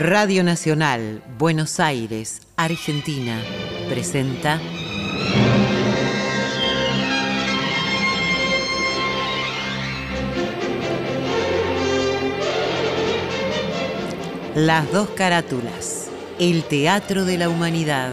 Radio Nacional, Buenos Aires, Argentina, presenta Las dos carátulas, el Teatro de la Humanidad.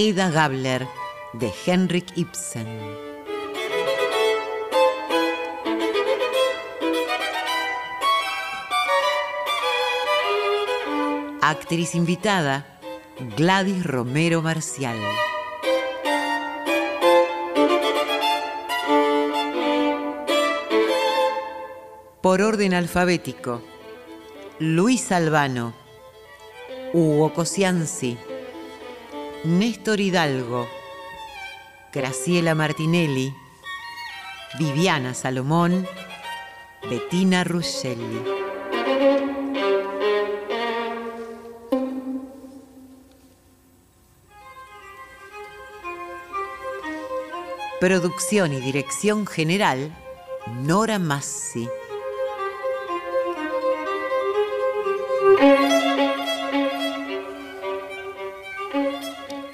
Eda Gabler de Henrik Ibsen. Actriz invitada, Gladys Romero Marcial. Por orden alfabético, Luis Albano, Hugo Cosianzi, Néstor Hidalgo, Graciela Martinelli, Viviana Salomón, Bettina Ruscelli. Producción y dirección general, Nora Massi.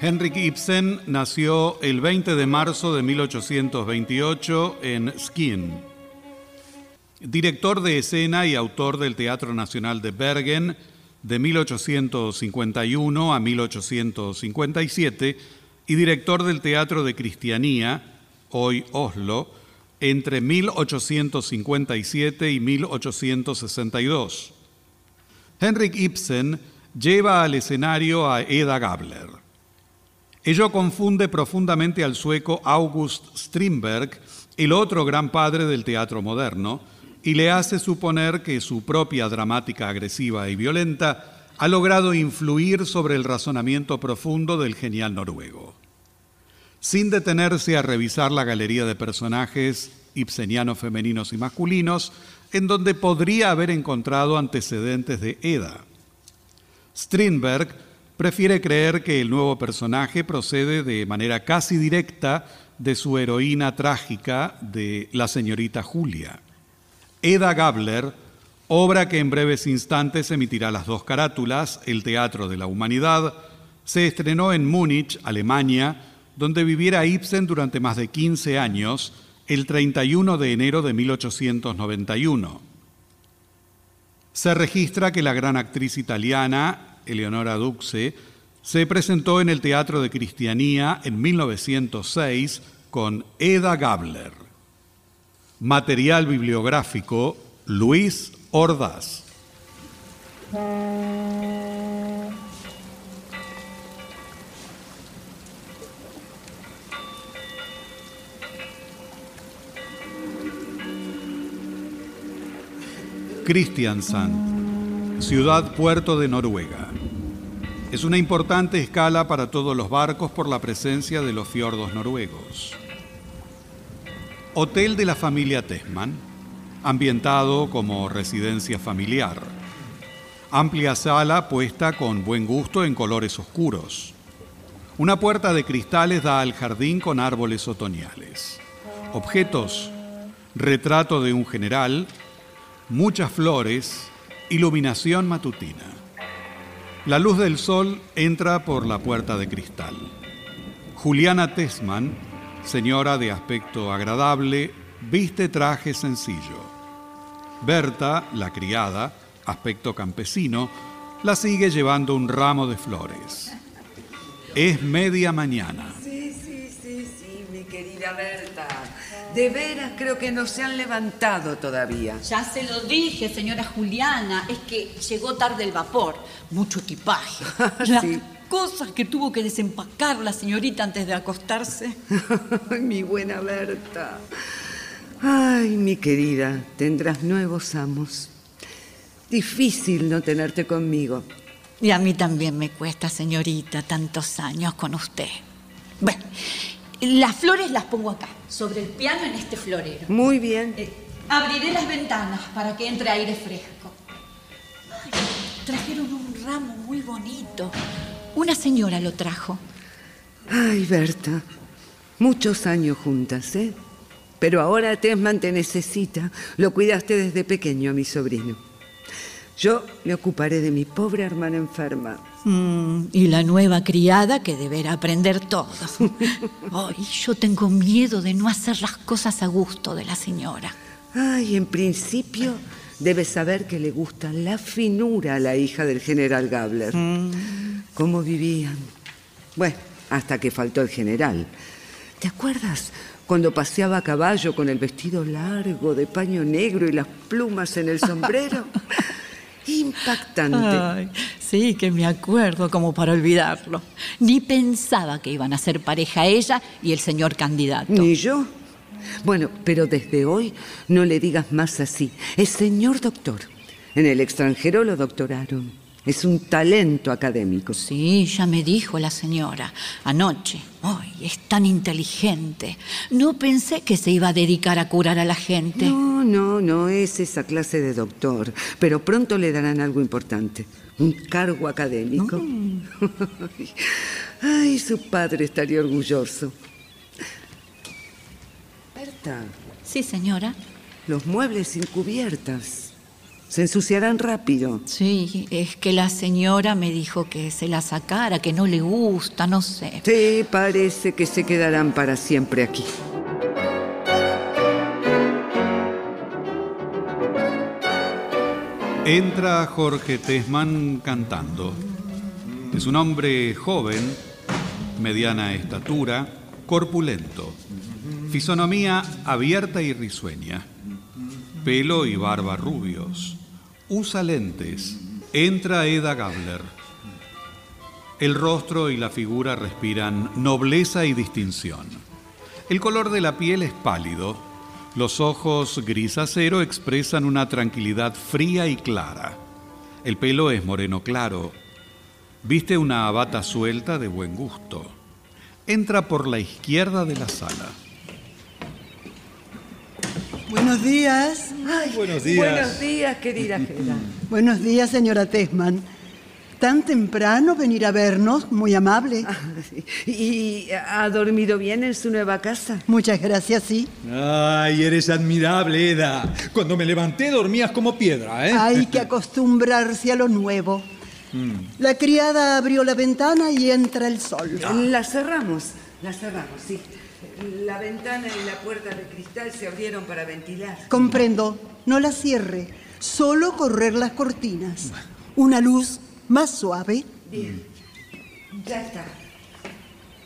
Henrik Ibsen nació el 20 de marzo de 1828 en Skien. Director de escena y autor del Teatro Nacional de Bergen de 1851 a 1857 y director del Teatro de Cristianía, hoy Oslo, entre 1857 y 1862. Henrik Ibsen lleva al escenario a Eda Gabler. Ello confunde profundamente al sueco August Strindberg, el otro gran padre del teatro moderno, y le hace suponer que su propia dramática agresiva y violenta ha logrado influir sobre el razonamiento profundo del genial noruego. Sin detenerse a revisar la galería de personajes ibsenianos femeninos y masculinos, en donde podría haber encontrado antecedentes de Eda. Strindberg prefiere creer que el nuevo personaje procede de manera casi directa de su heroína trágica de la señorita Julia. Eda Gabler, obra que en breves instantes emitirá las dos carátulas, El Teatro de la Humanidad, se estrenó en Múnich, Alemania, donde viviera Ibsen durante más de 15 años, el 31 de enero de 1891. Se registra que la gran actriz italiana Eleonora Duxe, Se presentó en el Teatro de Cristianía en 1906 con Eda Gabler. Material bibliográfico Luis Ordaz. Kristiansand, ciudad puerto de Noruega. Es una importante escala para todos los barcos por la presencia de los fiordos noruegos. Hotel de la familia Tesman, ambientado como residencia familiar. Amplia sala puesta con buen gusto en colores oscuros. Una puerta de cristales da al jardín con árboles otoñales. Objetos. Retrato de un general, muchas flores, iluminación matutina. La luz del sol entra por la puerta de cristal. Juliana Tesman, señora de aspecto agradable, viste traje sencillo. Berta, la criada, aspecto campesino, la sigue llevando un ramo de flores. Es media mañana. Sí, sí, sí, sí, mi querida Berta. De veras creo que no se han levantado todavía. Ya se lo dije, señora Juliana, es que llegó tarde el vapor, mucho equipaje. Las Sí. cosas que tuvo que desempacar la señorita antes de acostarse. Ay, mi buena Berta. Ay, mi querida, tendrás nuevos amos. Difícil no tenerte conmigo. Y a mí también me cuesta, señorita, tantos años con usted. Bueno, las flores las pongo acá, sobre el piano en este florero. Muy bien. Eh, abriré las ventanas para que entre aire fresco. Ay, trajeron un ramo muy bonito. Una señora lo trajo. Ay, Berta, muchos años juntas, ¿eh? Pero ahora Tesman te necesita. Lo cuidaste desde pequeño a mi sobrino. Yo me ocuparé de mi pobre hermana enferma. Mm, y la nueva criada que deberá aprender todo. Ay, yo tengo miedo de no hacer las cosas a gusto de la señora. Ay, en principio debes saber que le gusta la finura a la hija del general Gabler. ¿Cómo vivían? Bueno, hasta que faltó el general. ¿Te acuerdas cuando paseaba a caballo con el vestido largo de paño negro y las plumas en el sombrero? Impactante. Ay, sí, que me acuerdo como para olvidarlo. Ni pensaba que iban a ser pareja ella y el señor candidato. Ni yo. Bueno, pero desde hoy no le digas más así. Es señor doctor. En el extranjero lo doctoraron. Es un talento académico. Sí, ya me dijo la señora anoche. Ay, es tan inteligente. No pensé que se iba a dedicar a curar a la gente. No, no, no es esa clase de doctor, pero pronto le darán algo importante, un cargo académico. Ay, su padre estaría orgulloso. Berta, Sí, señora. los muebles sin cubiertas se ensuciarán rápido. Sí, es que la señora me dijo que se la sacara, que no le gusta, no sé. Sí, parece que se quedarán para siempre aquí. Entra Jorge Tesman cantando. Es un hombre joven, mediana estatura, corpulento, fisonomía abierta y risueña, pelo y barba rubios, usa lentes, entra Eda Gabler. El rostro y la figura respiran nobleza y distinción. El color de la piel es pálido, los ojos gris acero expresan una tranquilidad fría y clara. El pelo es moreno claro. Viste una bata suelta de buen gusto. Entra por la izquierda de la sala. Buenos días. Buenos días. Buenos días, querida Gera. Buenos días, señora Tesman. Tan temprano venir a vernos, muy amable. ¿Y ha dormido bien en su nueva casa? Muchas gracias, sí. Ay, eres admirable, Eda. Cuando me levanté dormías como piedra, ¿eh? Hay que acostumbrarse a lo nuevo. La criada abrió la ventana y entra el sol. La cerramos, la cerramos, sí. La ventana y la puerta de cristal se abrieron para ventilar. Comprendo, no la cierre, solo correr las cortinas. Una luz más suave. Bien. Ya está.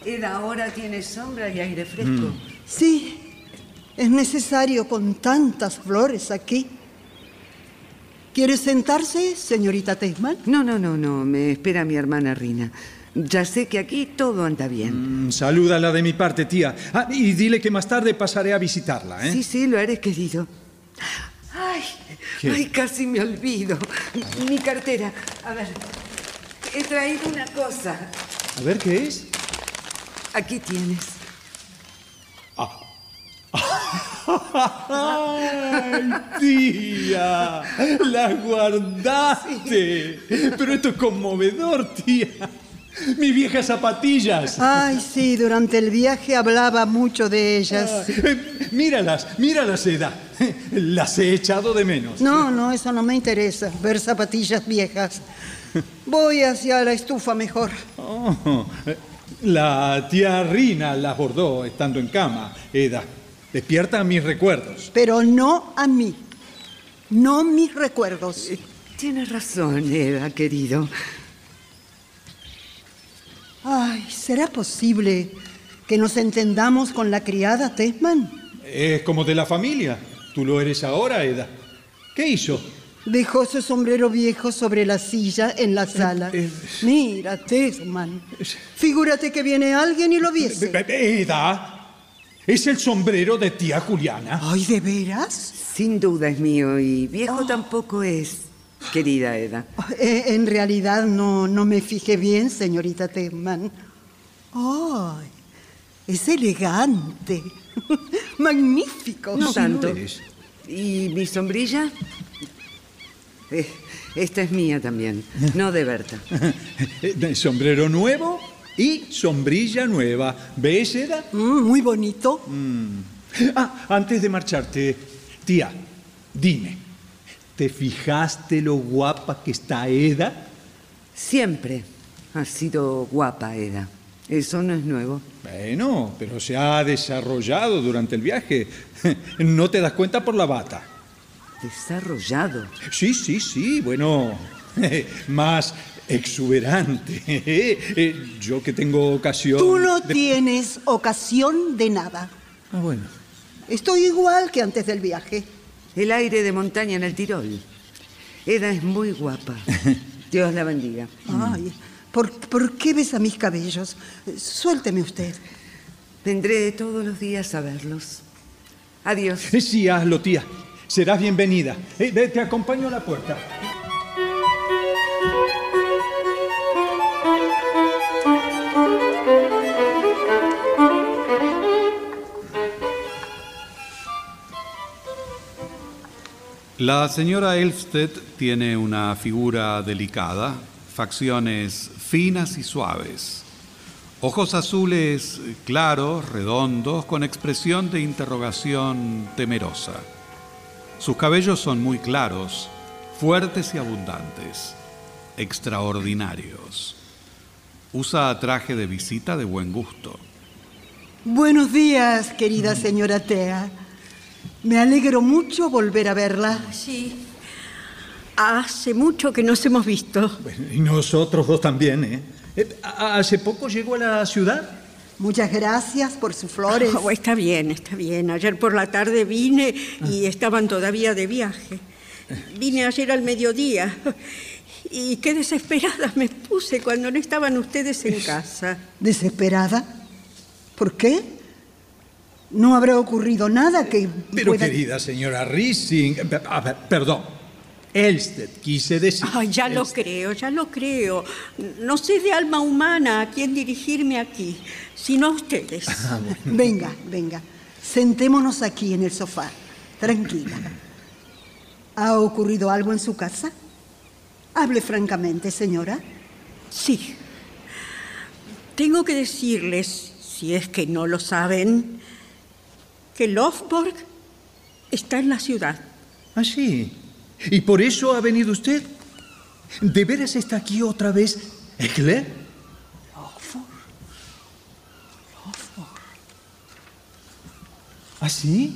Eda ahora tiene sombra y aire fresco. Mm. Sí, es necesario con tantas flores aquí. ¿Quiere sentarse, señorita Tesman? No, no, no, no. Me espera mi hermana Rina. Ya sé que aquí todo anda bien. Mm, salúdala de mi parte, tía. Ah, y dile que más tarde pasaré a visitarla, ¿eh? Sí, sí, lo haré, querido. Ay, ay, casi me olvido. Mi cartera. A ver, he traído una cosa. A ver, ¿qué es? Aquí tienes. ¡Ay, tía! ¡La guardaste! Pero esto es conmovedor, tía. Mis viejas zapatillas. Ay, sí, durante el viaje hablaba mucho de ellas. Eh, míralas, míralas, Eda. Las he echado de menos. No, no, eso no me interesa, ver zapatillas viejas. Voy hacia la estufa mejor. Oh, la tía Rina las bordó estando en cama, Eda. Despierta mis recuerdos. Pero no a mí. No mis recuerdos. Tienes razón, Eda, querido. ¿Será posible que nos entendamos con la criada Tesman? Es como de la familia. Tú lo eres ahora, Eda. ¿Qué hizo? Dejó su sombrero viejo sobre la silla en la sala. eh. Mira, Tesman. Figúrate que viene alguien y lo viese. Eda, es el sombrero de tía Juliana. Ay, ¿de veras? Sin duda es mío y viejo tampoco es, querida Eda. Eh, En realidad no, no me fijé bien, señorita Tesman. Ay, es elegante. Magnífico. No tanto. ¿Y mi sombrilla? Eh, esta es mía también, no de Berta. Sombrero nuevo y sombrilla nueva. ¿Ves, Eda? Mm, muy bonito. Ah, antes de marcharte, tía, dime, ¿te fijaste lo guapa que está Eda? Siempre ha sido guapa, Eda. Eso no es nuevo. Bueno, pero se ha desarrollado durante el viaje. No te das cuenta por la bata. Desarrollado. Sí, sí, sí, bueno, más exuberante. Eh, Yo que tengo ocasión... Tú no de- tienes ocasión de nada. Ah, bueno. Estoy igual que antes del viaje. El aire de montaña en el Tirol. Eda es muy guapa. Dios la bendiga. Ay, ¿por, por qué besa mis cabellos? Suélteme usted. Vendré todos los días a verlos. Adiós. Sí, hazlo, tía. Serás bienvenida. Eh, ve, te acompaño a la puerta. La señora Elfsted tiene una figura delicada, facciones finas y suaves, ojos azules claros, redondos, con expresión de interrogación temerosa. Sus cabellos son muy claros, fuertes y abundantes, extraordinarios. Usa traje de visita de buen gusto. Buenos días, querida señora Tea. Me alegro mucho volver a verla. Sí. Hace mucho que nos hemos visto. Bueno, y nosotros dos también, ¿eh? Eh, ¿Hace poco llegó a la ciudad? Muchas gracias por sus flores. Oh, está bien, está bien. Ayer por la tarde vine y estaban todavía de viaje. Vine ayer al mediodía. Y qué desesperada me puse cuando no estaban ustedes en casa. ¿Desesperada? ¿Por qué? ¿No habrá ocurrido nada que Pero pueda- querida señora Rising, a ver, perdón, Elsted quise decir. Ay, ya lo creo, ya lo creo. No sé de alma humana a quién dirigirme aquí, sino a ustedes. Venga, venga. Sentémonos aquí en el sofá. Tranquila. ¿Ha ocurrido algo en su casa? Hable francamente, señora. Sí. Tengo que decirles, si es que no lo saben, que Lofborg está en la ciudad. Ah, sí. ¿Y por eso ha venido usted? ¿De veras está aquí otra vez Eckler? ¿Ah, sí?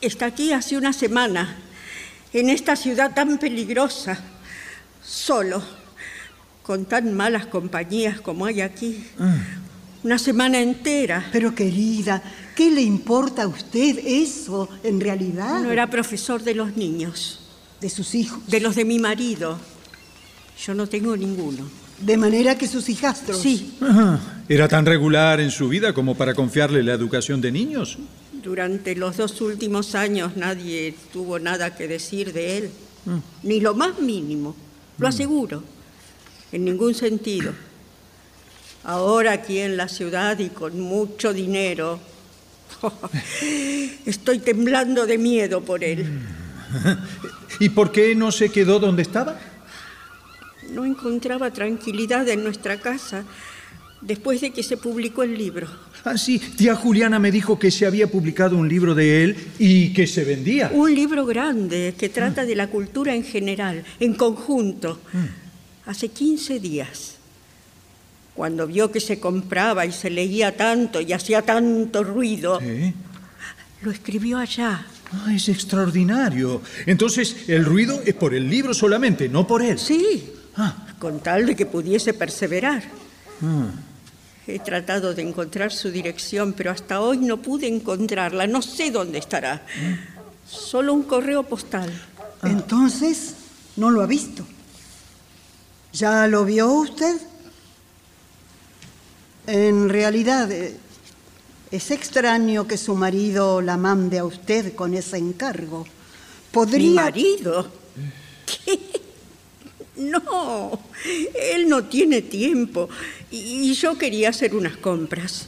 Está aquí hace una semana, en esta ciudad tan peligrosa, solo, con tan malas compañías como hay aquí. Una semana entera. Pero querida, ¿qué le importa a usted eso en realidad? No era profesor de los niños, De sus hijos. de los de mi marido. Yo no tengo ninguno. De manera que sus hijastros. Sí, Ajá. ¿Era tan regular en su vida como para confiarle la educación de niños? durante los dos últimos años nadie tuvo nada que decir de él. Ni lo más mínimo. Lo aseguro. En ningún sentido. Ahora aquí en la ciudad y con mucho dinero. Estoy temblando de miedo por él. ¿Y por qué no se quedó donde estaba? No encontraba tranquilidad en nuestra casa después de que se publicó el libro. Ah, sí, tía Juliana me dijo que se había publicado un libro de él y que se vendía. Un libro grande que trata de la cultura en general, en conjunto. Hace 15 días, cuando vio que se compraba y se leía tanto y hacía tanto ruido, ¿Eh? lo escribió allá. Ah, es extraordinario. Entonces, el ruido es por el libro solamente, no por él. Sí, Ah, con tal de que pudiese perseverar. He tratado de encontrar su dirección, pero hasta hoy no pude encontrarla. No sé dónde estará. Solo un correo postal. Entonces, no lo ha visto. ¿Ya lo vio usted? En realidad, eh, es extraño que su marido la mande a usted con ese encargo. ¿Mi Podría... marido? ¿Qué? No, él no tiene tiempo y yo quería hacer unas compras.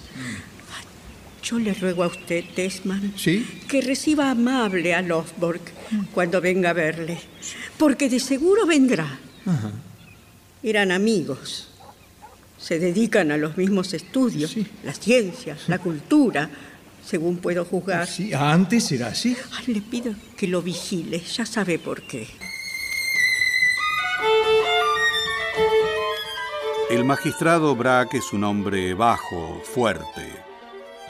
Yo le ruego a usted, Desman, ¿Sí? que reciba amable a Lofborg cuando venga a verle, porque de seguro vendrá. Eran amigos. Se dedican a los mismos estudios, Sí. la ciencia, la cultura, según puedo juzgar. sí, antes era así. Ay, le pido que lo vigile, ya sabe por qué. El magistrado Braque es un hombre bajo, fuerte,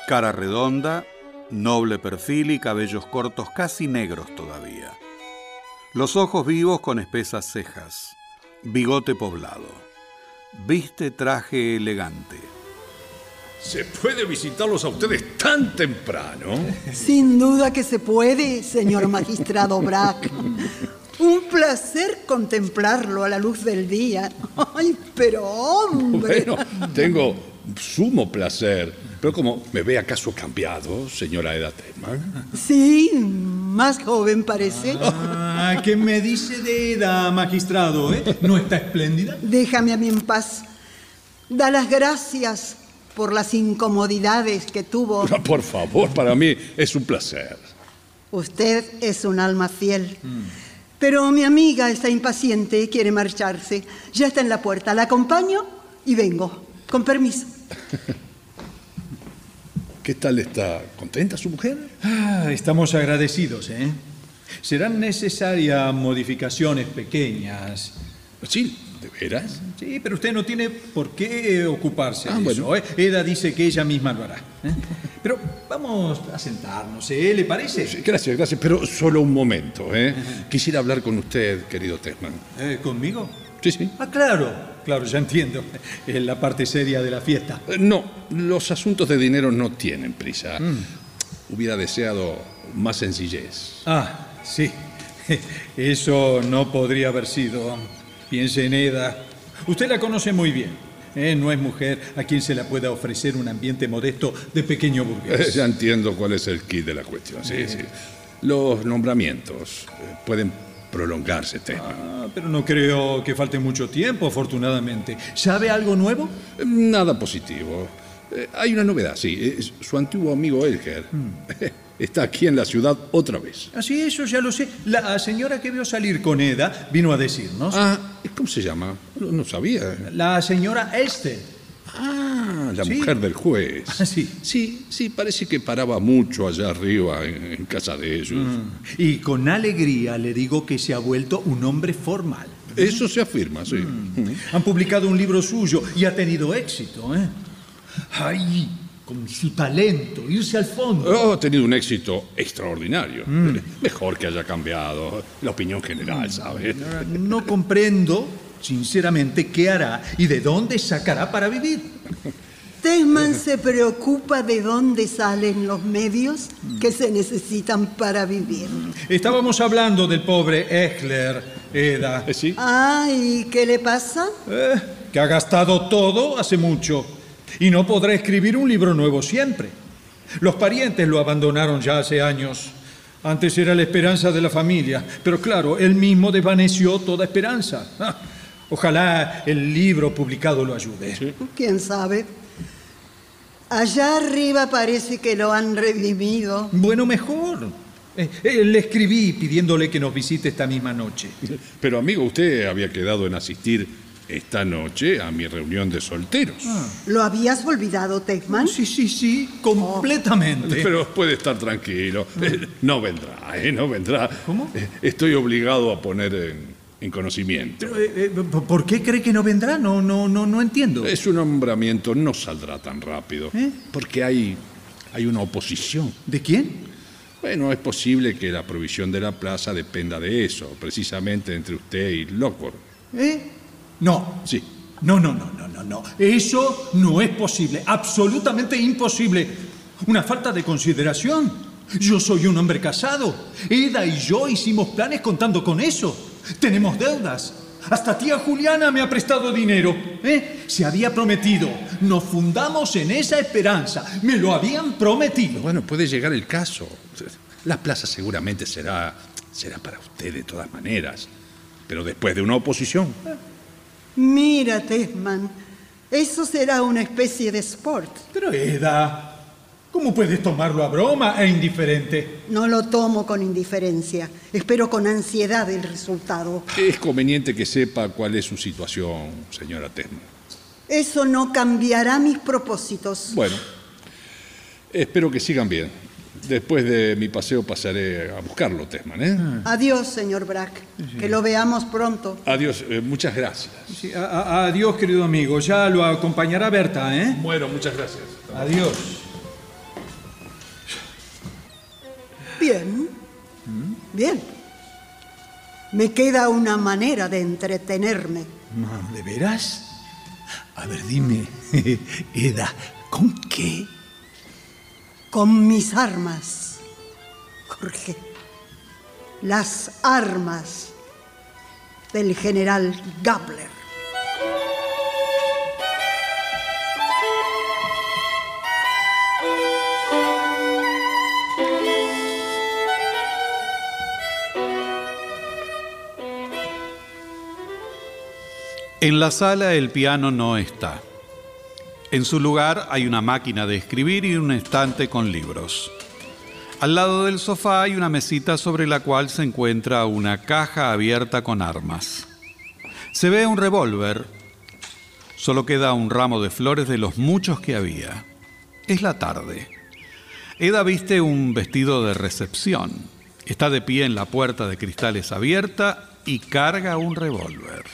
cara redonda, noble perfil y cabellos cortos casi negros todavía. Los ojos vivos con espesas cejas, bigote poblado. Viste traje elegante. ¿Se puede visitarlos a ustedes tan temprano? Sin duda que se puede, señor magistrado Brack. Un placer contemplarlo a la luz del día. Ay, pero hombre. Bueno, tengo sumo placer. Pero como me ve acaso cambiado, señora Eda Tedman. Sí, más joven parece. Ah, ¿qué me dice de Eda, magistrado? eh? ¿No está espléndida? Déjame a mí en paz. Da las gracias por las incomodidades que tuvo. Por favor, para mí es un placer. Usted es un alma fiel. Pero mi amiga está impaciente y quiere marcharse. Ya está en la puerta. La acompaño y vengo. Con permiso. ¿Qué tal está? ¿Contenta su mujer? Ah, estamos agradecidos, ¿eh? Serán necesarias modificaciones pequeñas. Sí, ¿de veras? Sí, pero usted no tiene por qué ocuparse Ah, de eso. bueno. ¿eh? Eda dice que ella misma lo hará. ¿eh? Pero vamos a sentarnos, ¿eh? ¿Le parece? Sí, gracias, gracias, pero solo un momento. ¿eh? Quisiera hablar con usted, querido Tesman. ¿Conmigo? Sí, sí. Ah, claro, claro, ya entiendo. Es la parte seria de la fiesta. Eh, No, los asuntos de dinero no tienen prisa. Hubiera deseado más sencillez. Ah, sí. Eso no podría haber sido. Piense en Eda. Usted la conoce muy bien. ¿eh? No es mujer a quien se la pueda ofrecer un ambiente modesto de pequeño Eh, burgués. ya entiendo cuál es el kit de la cuestión. Sí, sí. Los nombramientos eh, pueden prolongarse, Tesman. Ah, pero no creo que falte mucho tiempo, afortunadamente. ¿Sabe algo nuevo? Nada positivo. Eh, hay una novedad, sí. Es su antiguo amigo Elger está aquí en la ciudad otra vez. Así, eso ya lo sé. La señora que vio salir con Eda vino a decirnos. Ah, ¿cómo se llama? No, no sabía. La señora Esther. Ah, la Sí. mujer del juez. Ah, sí. Sí, sí, parece que paraba mucho allá arriba en, en casa de ellos. Y con alegría le digo que se ha vuelto un hombre formal. Eso se afirma, sí. Han publicado un libro suyo y ha tenido éxito, ¿eh? Ay, con su talento, irse al fondo. Oh, ha tenido un éxito extraordinario. Mejor que haya cambiado la opinión general, ¿sabe? No comprendo sinceramente, ¿qué hará y de dónde sacará para vivir? Tesman se preocupa de dónde salen los medios que se necesitan para vivir. Estábamos hablando del pobre Echler, Eda. Eh, ¿Sí? Ah, ¿y qué le pasa? Eh, que ha gastado todo hace mucho y no podrá escribir un libro nuevo siempre. Los parientes lo abandonaron ya hace años. Antes era la esperanza de la familia, pero claro, él mismo desvaneció toda esperanza. Ah, ojalá el libro publicado lo ayude. ¿Quién sabe? Allá arriba parece que lo han redimido. Bueno, mejor. Eh, eh, le escribí pidiéndole que nos visite esta misma noche. Pero amigo, usted había quedado en asistir esta noche a mi reunión de solteros. ¿Lo habías olvidado, Tesman? Sí, sí, sí, completamente. Pero puede estar tranquilo. Eh, No vendrá, ¿eh? No vendrá. ¿Cómo? Eh, Estoy obligado a poner en, en conocimiento. Pero, eh, eh, ¿Por qué cree que no vendrá? No, no, no, no entiendo. Eh, Su nombramiento no saldrá tan rápido. ¿Eh? Porque hay, hay una oposición. ¿De quién? Bueno, es posible que la provisión de la plaza dependa de eso, precisamente entre usted y Lockwood. ¿Eh? No. Sí. No, no, no, no, no, no. Eso no es posible. Absolutamente imposible. Una falta de consideración. Yo soy un hombre casado. Eda y yo hicimos planes contando con eso. Tenemos deudas. Hasta tía Juliana me ha prestado dinero. ¿eh? Se había prometido. Nos fundamos en esa esperanza. Me lo habían prometido. Bueno, puede llegar el caso. La plaza seguramente será, será para usted de todas maneras. Pero después de una oposición. Mira, Tesman, eso será una especie de sport. Pero Eda, ¿cómo puedes tomarlo a broma e indiferente? No lo tomo con indiferencia. Espero con ansiedad el resultado. Es conveniente que sepa cuál es su situación, señora Tesman. Eso no cambiará mis propósitos. Bueno, espero que sigan bien. Después de mi paseo pasaré a buscarlo, Tesman. ¿eh? Adiós, señor Brack. Que lo veamos pronto. Adiós, eh, muchas gracias. Sí, a- a- adiós, querido amigo. Ya lo acompañará Berta, ¿eh? Bueno, muchas gracias. Adiós. Bien. Bien. Me queda una manera de entretenerme. ¿De veras? A ver, dime, Eda, ¿con qué? Con mis armas. Jorge. Las armas del general Gabler. En la sala el piano no está. En su lugar hay una máquina de escribir y un estante con libros. Al lado del sofá hay una mesita sobre la cual se encuentra una caja abierta con armas. Se ve un revólver. Solo queda un ramo de flores de los muchos que había. Es la tarde. Eda viste un vestido de recepción. Está de pie en la puerta de cristales abierta y carga un revólver.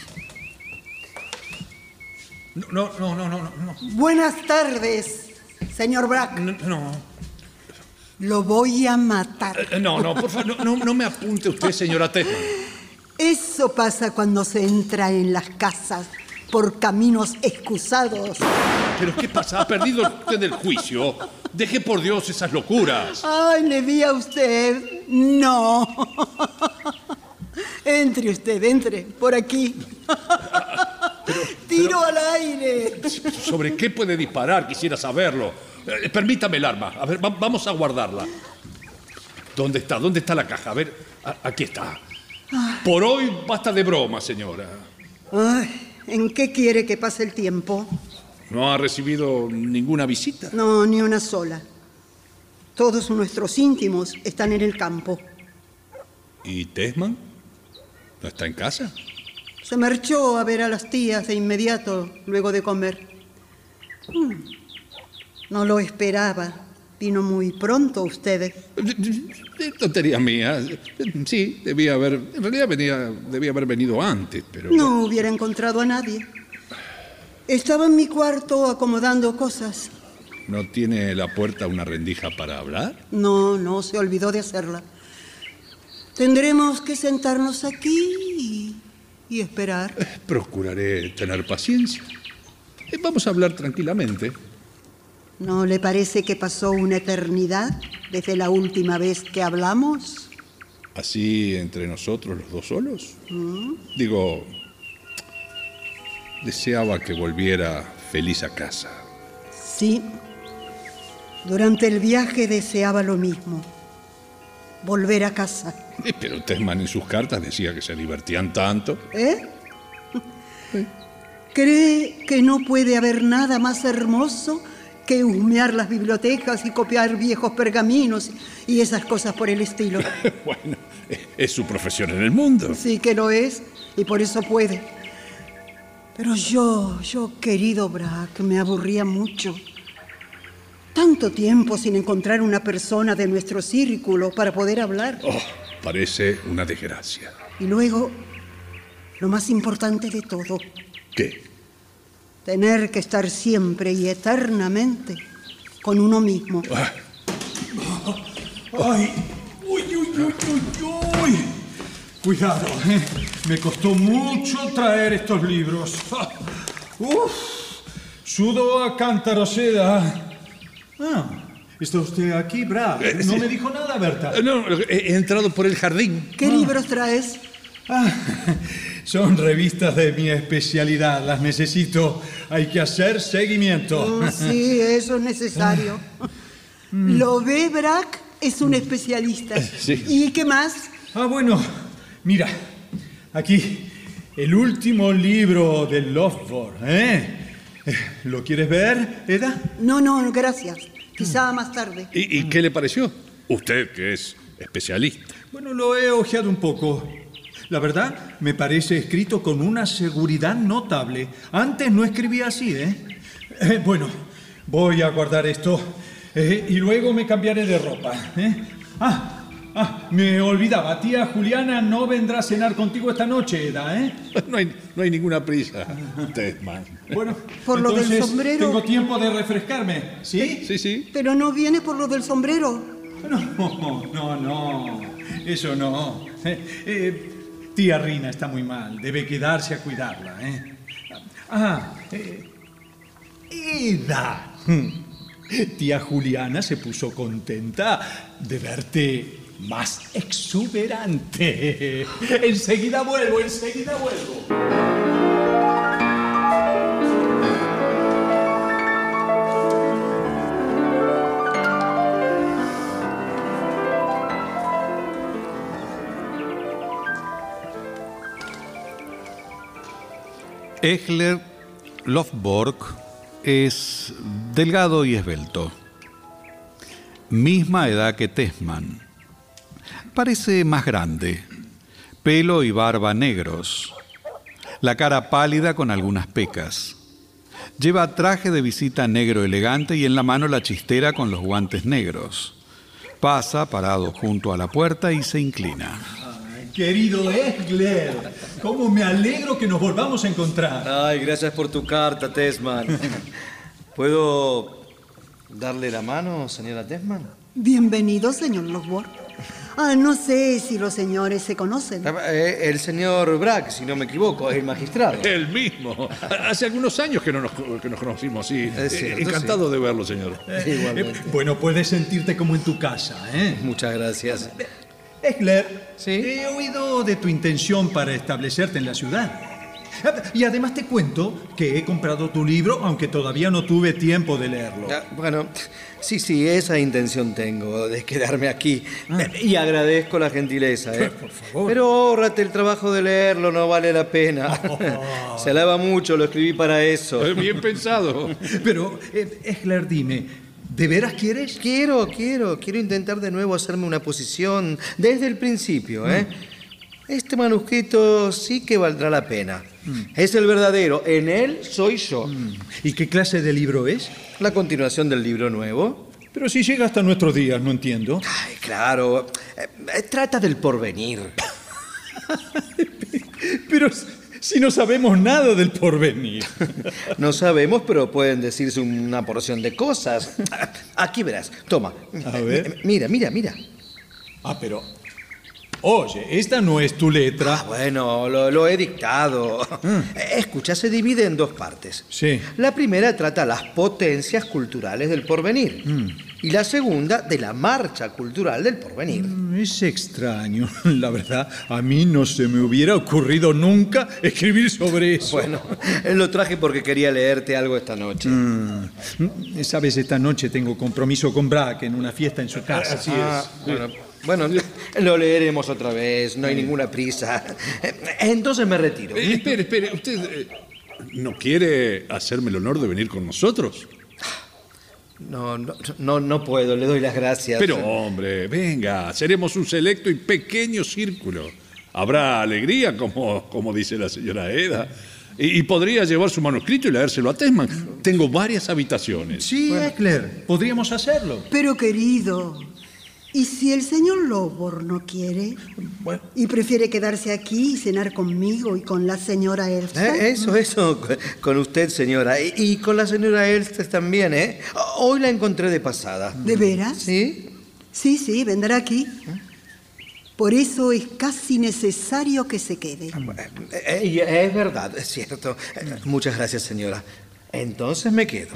No, no, no, no, no, no. Buenas tardes, señor Brack. No, no, Lo voy a matar. Eh, No, no, por favor, no, no- me apunte usted, señora Tesman. Eso pasa cuando se entra en las casas por caminos excusados. ¿Pero qué pasa? ¿Ha perdido usted el juicio? Deje por Dios esas locuras. Ay, le di a usted. No. Entre usted, entre, por aquí. Tiro al aire. ¿Sobre qué puede disparar? Quisiera saberlo. Eh, permítame el arma. A ver, va- vamos a guardarla. ¿Dónde está? ¿Dónde está la caja? A ver, a- aquí está. Por hoy basta de broma, señora. Ay, ¿en qué quiere que pase el tiempo? ¿No ha recibido ninguna visita? No, ni una sola. Todos nuestros íntimos están en el campo. ¿Y Tesman? ¿No está en casa? Se marchó a ver a las tías de inmediato, luego de comer. Mm, No lo esperaba. Vino muy pronto ustedes. Tontería mía. Sí, debía haber. En realidad venía, debía haber venido antes, pero. No hubiera encontrado a nadie. Estaba en mi cuarto acomodando cosas. ¿No tiene la puerta una rendija para hablar? No, no, se olvidó de hacerla. Tendremos que sentarnos aquí y Y esperar. Procuraré tener paciencia. Eh, Vamos a hablar tranquilamente. ¿No le parece que pasó una eternidad desde la última vez que hablamos? Así entre nosotros los dos solos. Digo, deseaba que volviera feliz a casa. Sí. Durante el viaje deseaba lo mismo. Volver a casa. Pero Tesman en sus cartas decía que se divertían tanto. ¿Eh? ¿Cree que no puede haber nada más hermoso que humear las bibliotecas y copiar viejos pergaminos y esas cosas por el estilo? bueno, es su profesión en el mundo. Sí que lo es y por eso puede. Pero yo, yo, querido Brack, me aburría mucho. Tanto tiempo sin encontrar una persona de nuestro círculo para poder hablar. Oh, parece una desgracia. Y luego, lo más importante de todo, ¿Qué? tener que estar siempre y eternamente con uno mismo. Ah, Ay, uy, uy, uy, uy, uy. Cuidado, ¿eh? me costó mucho traer estos libros. Ah, Uf, sudo a cántaro seda. Ah, ¿está usted aquí, Brad? Eh, No sí. me dijo nada, Berta. eh, no, he he entrado por el jardín. ¿Qué libros traes? Ah, son revistas de mi especialidad, las necesito. Hay que hacer seguimiento. Oh, sí, eso es necesario. Lo ve, Brack, es un especialista. Sí. ¿Y qué más? Ah, bueno, mira, aquí el último libro de Lovborg, ¿eh? ¿Lo quieres ver, Eda? No, no, gracias. Quizá más tarde. ¿Y, y qué le pareció? Usted, que es especialista. Bueno, lo he ojeado un poco. La verdad, me parece escrito con una seguridad notable. Antes no escribía así, ¿eh? Eh, bueno, voy a guardar esto eh, y luego me cambiaré de ropa. ¿eh? Ah, ah, me olvidaba, tía Juliana no vendrá a cenar contigo esta noche, Eda, ¿eh? No hay, no hay ninguna prisa, Tesman. Bueno, Por lo del sombrero. tengo tiempo de refrescarme, ¿sí? Sí, sí. Pero no viene por lo del sombrero. No, no, no, eso no. Eh, eh, tía Rina está muy mal, debe quedarse a cuidarla. ¿eh? Ah, eh, Eda. Tía Juliana se puso contenta de verte más exuberante. Enseguida vuelvo, enseguida vuelvo. Echler Lofborg es delgado y esbelto. Misma edad que Tesman. Parece más grande. Pelo y barba negros. La cara pálida con algunas pecas. Lleva traje de visita negro elegante y en la mano la chistera con los guantes negros. Pasa parado junto a la puerta y se inclina. Querido Egler, cómo me alegro que nos volvamos a encontrar. Ay, gracias por tu carta, Tesman. ¿Puedo darle la mano, señora Tesman? Bienvenido, señor Losborg. Ah, no sé si los señores se conocen. Eh, el señor Brack, si no me equivoco, es el magistrado. El mismo. Hace algunos años que, no nos, que nos conocimos, sí. Es cierto, Encantado de verlo, señor. Igualmente. Eh, bueno, puedes sentirte como en tu casa, ¿eh? Muchas gracias. Egler, Sí. he oído de tu intención para establecerte en la ciudad. Y además te cuento que he comprado tu libro, aunque todavía no tuve tiempo de leerlo. Ah, Bueno, sí, sí, esa intención tengo de quedarme aquí. Eh, Y agradezco la gentileza, ¿eh? Por favor. Pero ahórrate el trabajo de leerlo, no vale la pena. Se alaba mucho, lo escribí para eso. Eh, Bien pensado. Pero, eh, Egler, dime, ¿de veras quieres? Quiero, quiero, quiero intentar de nuevo hacerme una posición desde el principio, ¿eh? Este manuscrito sí que valdrá la pena. Es el verdadero, en él soy yo. ¿Y qué clase de libro es? La continuación del libro nuevo. Pero si llega hasta nuestros días, no entiendo. Ay, claro, eh, trata del porvenir. Pero si no sabemos nada del porvenir. No sabemos, pero pueden decirse una porción de cosas. Aquí verás, toma. A ver. Mira, mira, mira. Ah, pero... Oye, esta no es tu letra. Ah, bueno, lo, lo he dictado. Escucha, se divide en dos partes. Sí. La primera trata las potencias culturales del porvenir. Y la segunda de la marcha cultural del porvenir. Es extraño. La verdad, a mí no se me hubiera ocurrido nunca escribir sobre eso. Bueno, lo traje porque quería leerte algo esta noche. Mm. Sabes, esta noche tengo compromiso con Brack en una fiesta en su casa. Así Ah, es. bueno, bueno, lo leeremos otra vez, no hay ninguna prisa. Entonces me retiro. Eh, espere, espere, ¿usted eh, no quiere hacerme el honor de venir con nosotros? No, no, no, no puedo, le doy las gracias. Pero hombre, venga, seremos un selecto y pequeño círculo. Habrá alegría, como, como dice la señora Eda. Y, y podría llevar su manuscrito y leérselo a Tesman. Tengo varias habitaciones. Sí, Eckler, podríamos hacerlo. Pero querido, ¿y si el señor Lobor no quiere? ¿Y prefiere quedarse aquí y cenar conmigo y con la señora Elsa? Eh, Eso, eso, con usted, señora. Y, y con la señora Elster también, ¿eh? Hoy la encontré de pasada. ¿De veras? ¿Sí? Sí, sí, vendrá aquí. Por eso es casi necesario que se quede. Eh, y es verdad, es cierto. Eh, Muchas gracias, señora. Entonces me quedo.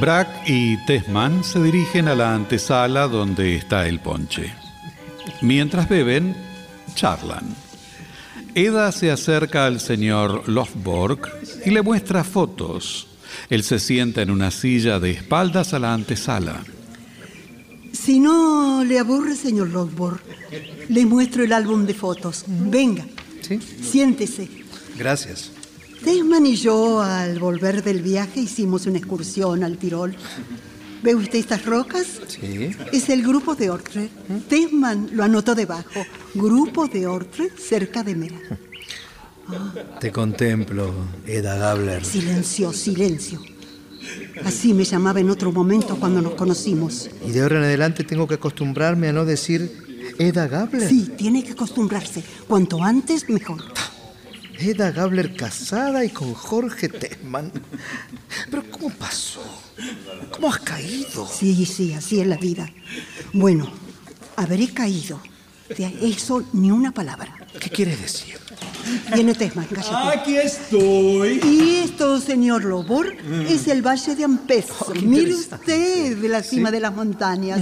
Brack y Tesman se dirigen a la antesala donde está el ponche. Mientras beben, charlan. Eda se acerca al señor Lofborg y le muestra fotos. Él se sienta en una silla de espaldas a la antesala. Si no le aburre, señor Lockbor, le muestro el álbum de fotos. Venga, ¿Sí? siéntese. Gracias. Desman y yo, al volver del viaje, hicimos una excursión al Tirol. ¿Ve usted estas rocas? Sí. Es el grupo de Ortre. Desman lo anotó debajo. Grupo de Ortre, cerca de Mera. Te contemplo, Eda Gabler. Silencio, silencio. Así me llamaba en otro momento cuando nos conocimos. Y de ahora en adelante tengo que acostumbrarme a no decir Eda Gabler. Sí, tiene que acostumbrarse. Cuanto antes, mejor. Eda Gabler casada y con Jorge Tesman. Pero ¿cómo pasó? ¿Cómo has caído? Sí, sí, así es la vida. Bueno, habré caído. De eso ni una palabra. ¿Qué quieres decir? Viene Tesman, cállate. Aquí estoy. Y esto, señor Lobor, es el Valle de Ampez. Mire usted de la cima de las montañas.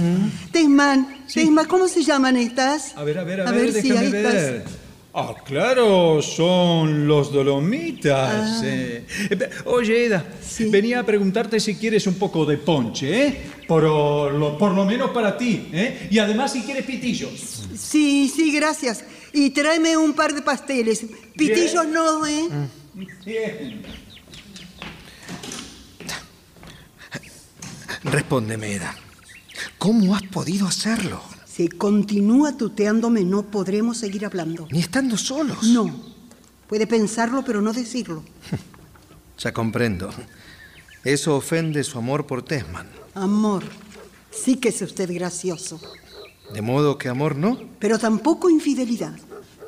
Tesman, Tesman, ¿cómo se llaman estas? A ver, a ver, a, ver, si déjame ahí estás. Ah, claro, son los Dolomitas. eh. Eh, Oye, Eda, Sí. venía a preguntarte si quieres un poco de ponche, ¿eh? Por lo, por lo menos para ti, ¿eh? Y además si quieres pitillos. Sí, sí, gracias. Y tráeme un par de pasteles. Pitillos no, ¿eh? Bien. Respóndeme, Eda. ¿Cómo has podido hacerlo? Si continúa tuteándome, no podremos seguir hablando. Ni estando solos. No. Puede pensarlo, pero no decirlo. Ya comprendo. Eso ofende su amor por Tesman. Amor. Sí que es usted gracioso. De modo que amor no. Pero tampoco infidelidad.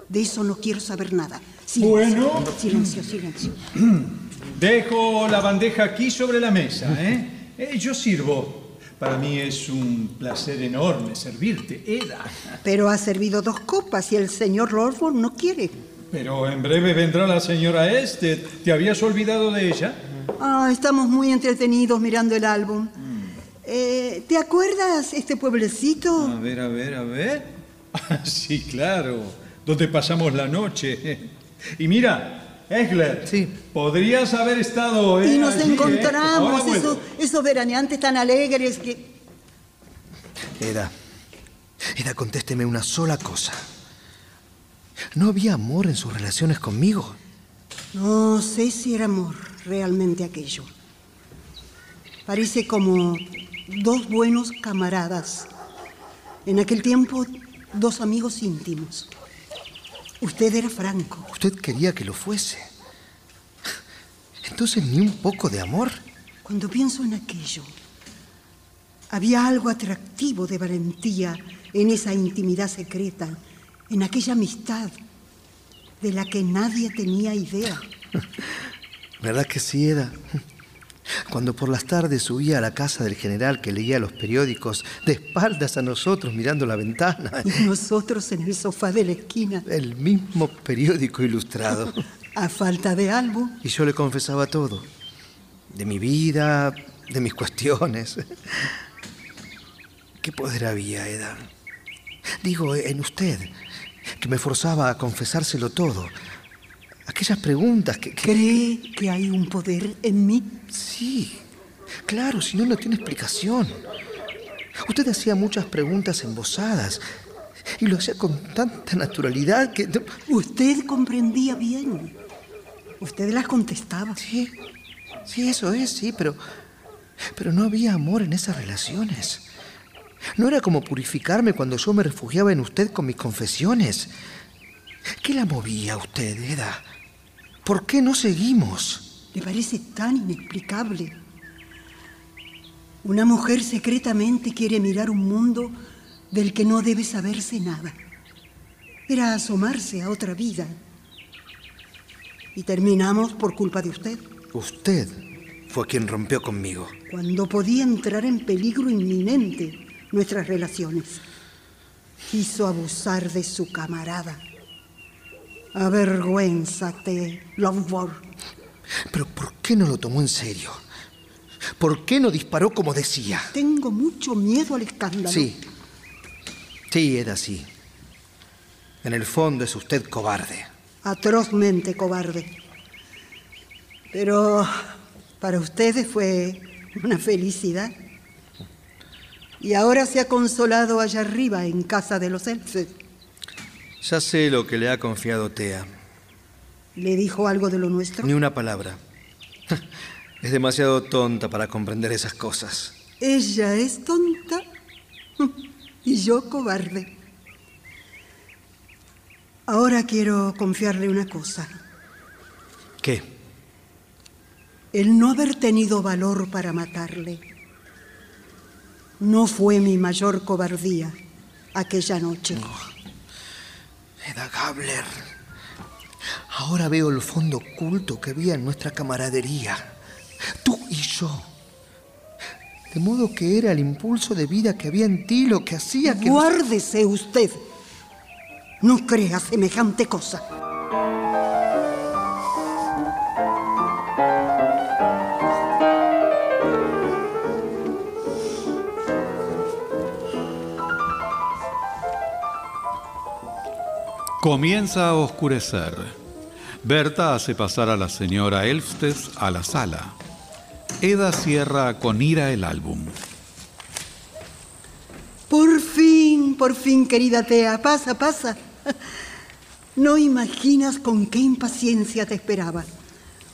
De eso no quiero saber nada. Silencio, Bueno. Silencio, silencio. Dejo la bandeja aquí sobre la mesa, ¿eh? Eh, yo sirvo. Para mí es un placer enorme servirte, Eda. Pero ha servido dos copas y el señor Lordford no quiere. Pero en breve vendrá la señora Este. ¿Te habías olvidado de ella? Ah, estamos muy entretenidos mirando el álbum. Eh, ¿Te acuerdas este A pueblecito? ver, a ver, a ver. Ah, sí, claro. Donde pasamos la noche. Y mira, Egler. Sí. Podrías haber estado. eh, Y nos allí, ¿eh? encontramos, esos, esos veraneantes tan alegres que... Eda. Eda, contésteme una sola cosa. ¿No había amor en sus relaciones conmigo? No sé si era amor realmente aquello. Parece como dos buenos camaradas. En aquel tiempo, dos amigos íntimos. Usted era franco. Usted quería que lo fuese. Entonces, ni un poco de amor. Cuando pienso en aquello, había algo atractivo de valentía en esa intimidad secreta, en aquella amistad de la que nadie tenía idea. ¿Verdad que sí, Eda? Cuando por las tardes subía a la casa del general que leía los periódicos, de espaldas a nosotros mirando la ventana. Y nosotros en el sofá de la esquina. El mismo periódico ilustrado. A falta de algo. Y yo le confesaba todo. De mi vida, de mis cuestiones. ¿Qué poder había, Eda? Digo, en usted, que me forzaba a confesárselo todo. Aquellas preguntas que, ¿Cree que hay un poder en mí? Sí, claro, si no, no tiene explicación. Usted hacía muchas preguntas embosadas y lo hacía con tanta naturalidad que... Usted comprendía bien. Usted las contestaba. Sí, sí, eso es, sí, pero... Pero no había amor en esas relaciones. No era como purificarme cuando yo me refugiaba en usted con mis confesiones. ¿Qué la movía a usted, Eda? ¿Por qué no seguimos? ¿Le parece tan inexplicable? Una mujer secretamente quiere mirar un mundo del que no debe saberse nada. Era asomarse a otra vida. Y terminamos por culpa de usted. Usted fue quien rompió conmigo. Cuando podía entrar en peligro inminente nuestras relaciones. Quiso abusar de su camarada. Avergüénzate, Longbourn. Pero ¿por qué no lo tomó en serio? ¿Por qué no disparó como decía? Tengo mucho miedo al escándalo. Sí. Sí, era así. En el fondo es usted cobarde. Atrozmente cobarde. Pero para ustedes fue una felicidad. Y ahora se ha consolado allá arriba, en casa de los elfes. Ya sé lo que le ha confiado Tea. ¿Le dijo algo de lo nuestro? Ni una palabra. Es demasiado tonta para comprender esas cosas. Ella es tonta y yo cobarde. Ahora quiero confiarle una cosa. ¿Qué? El no haber tenido valor para matarle no fue mi mayor cobardía aquella noche. Oh. Gabler. Ahora veo el fondo oculto que había en nuestra camaradería. Tú y yo. De modo que era el impulso de vida que había en ti lo que hacía que... Guárdese usted. No crea semejante cosa. Comienza a oscurecer. Berta hace pasar a la señora Elfstes a la sala. Eda cierra con ira el álbum. Por fin, por fin, querida Tea. Pasa, pasa. No imaginas con qué impaciencia te esperaba.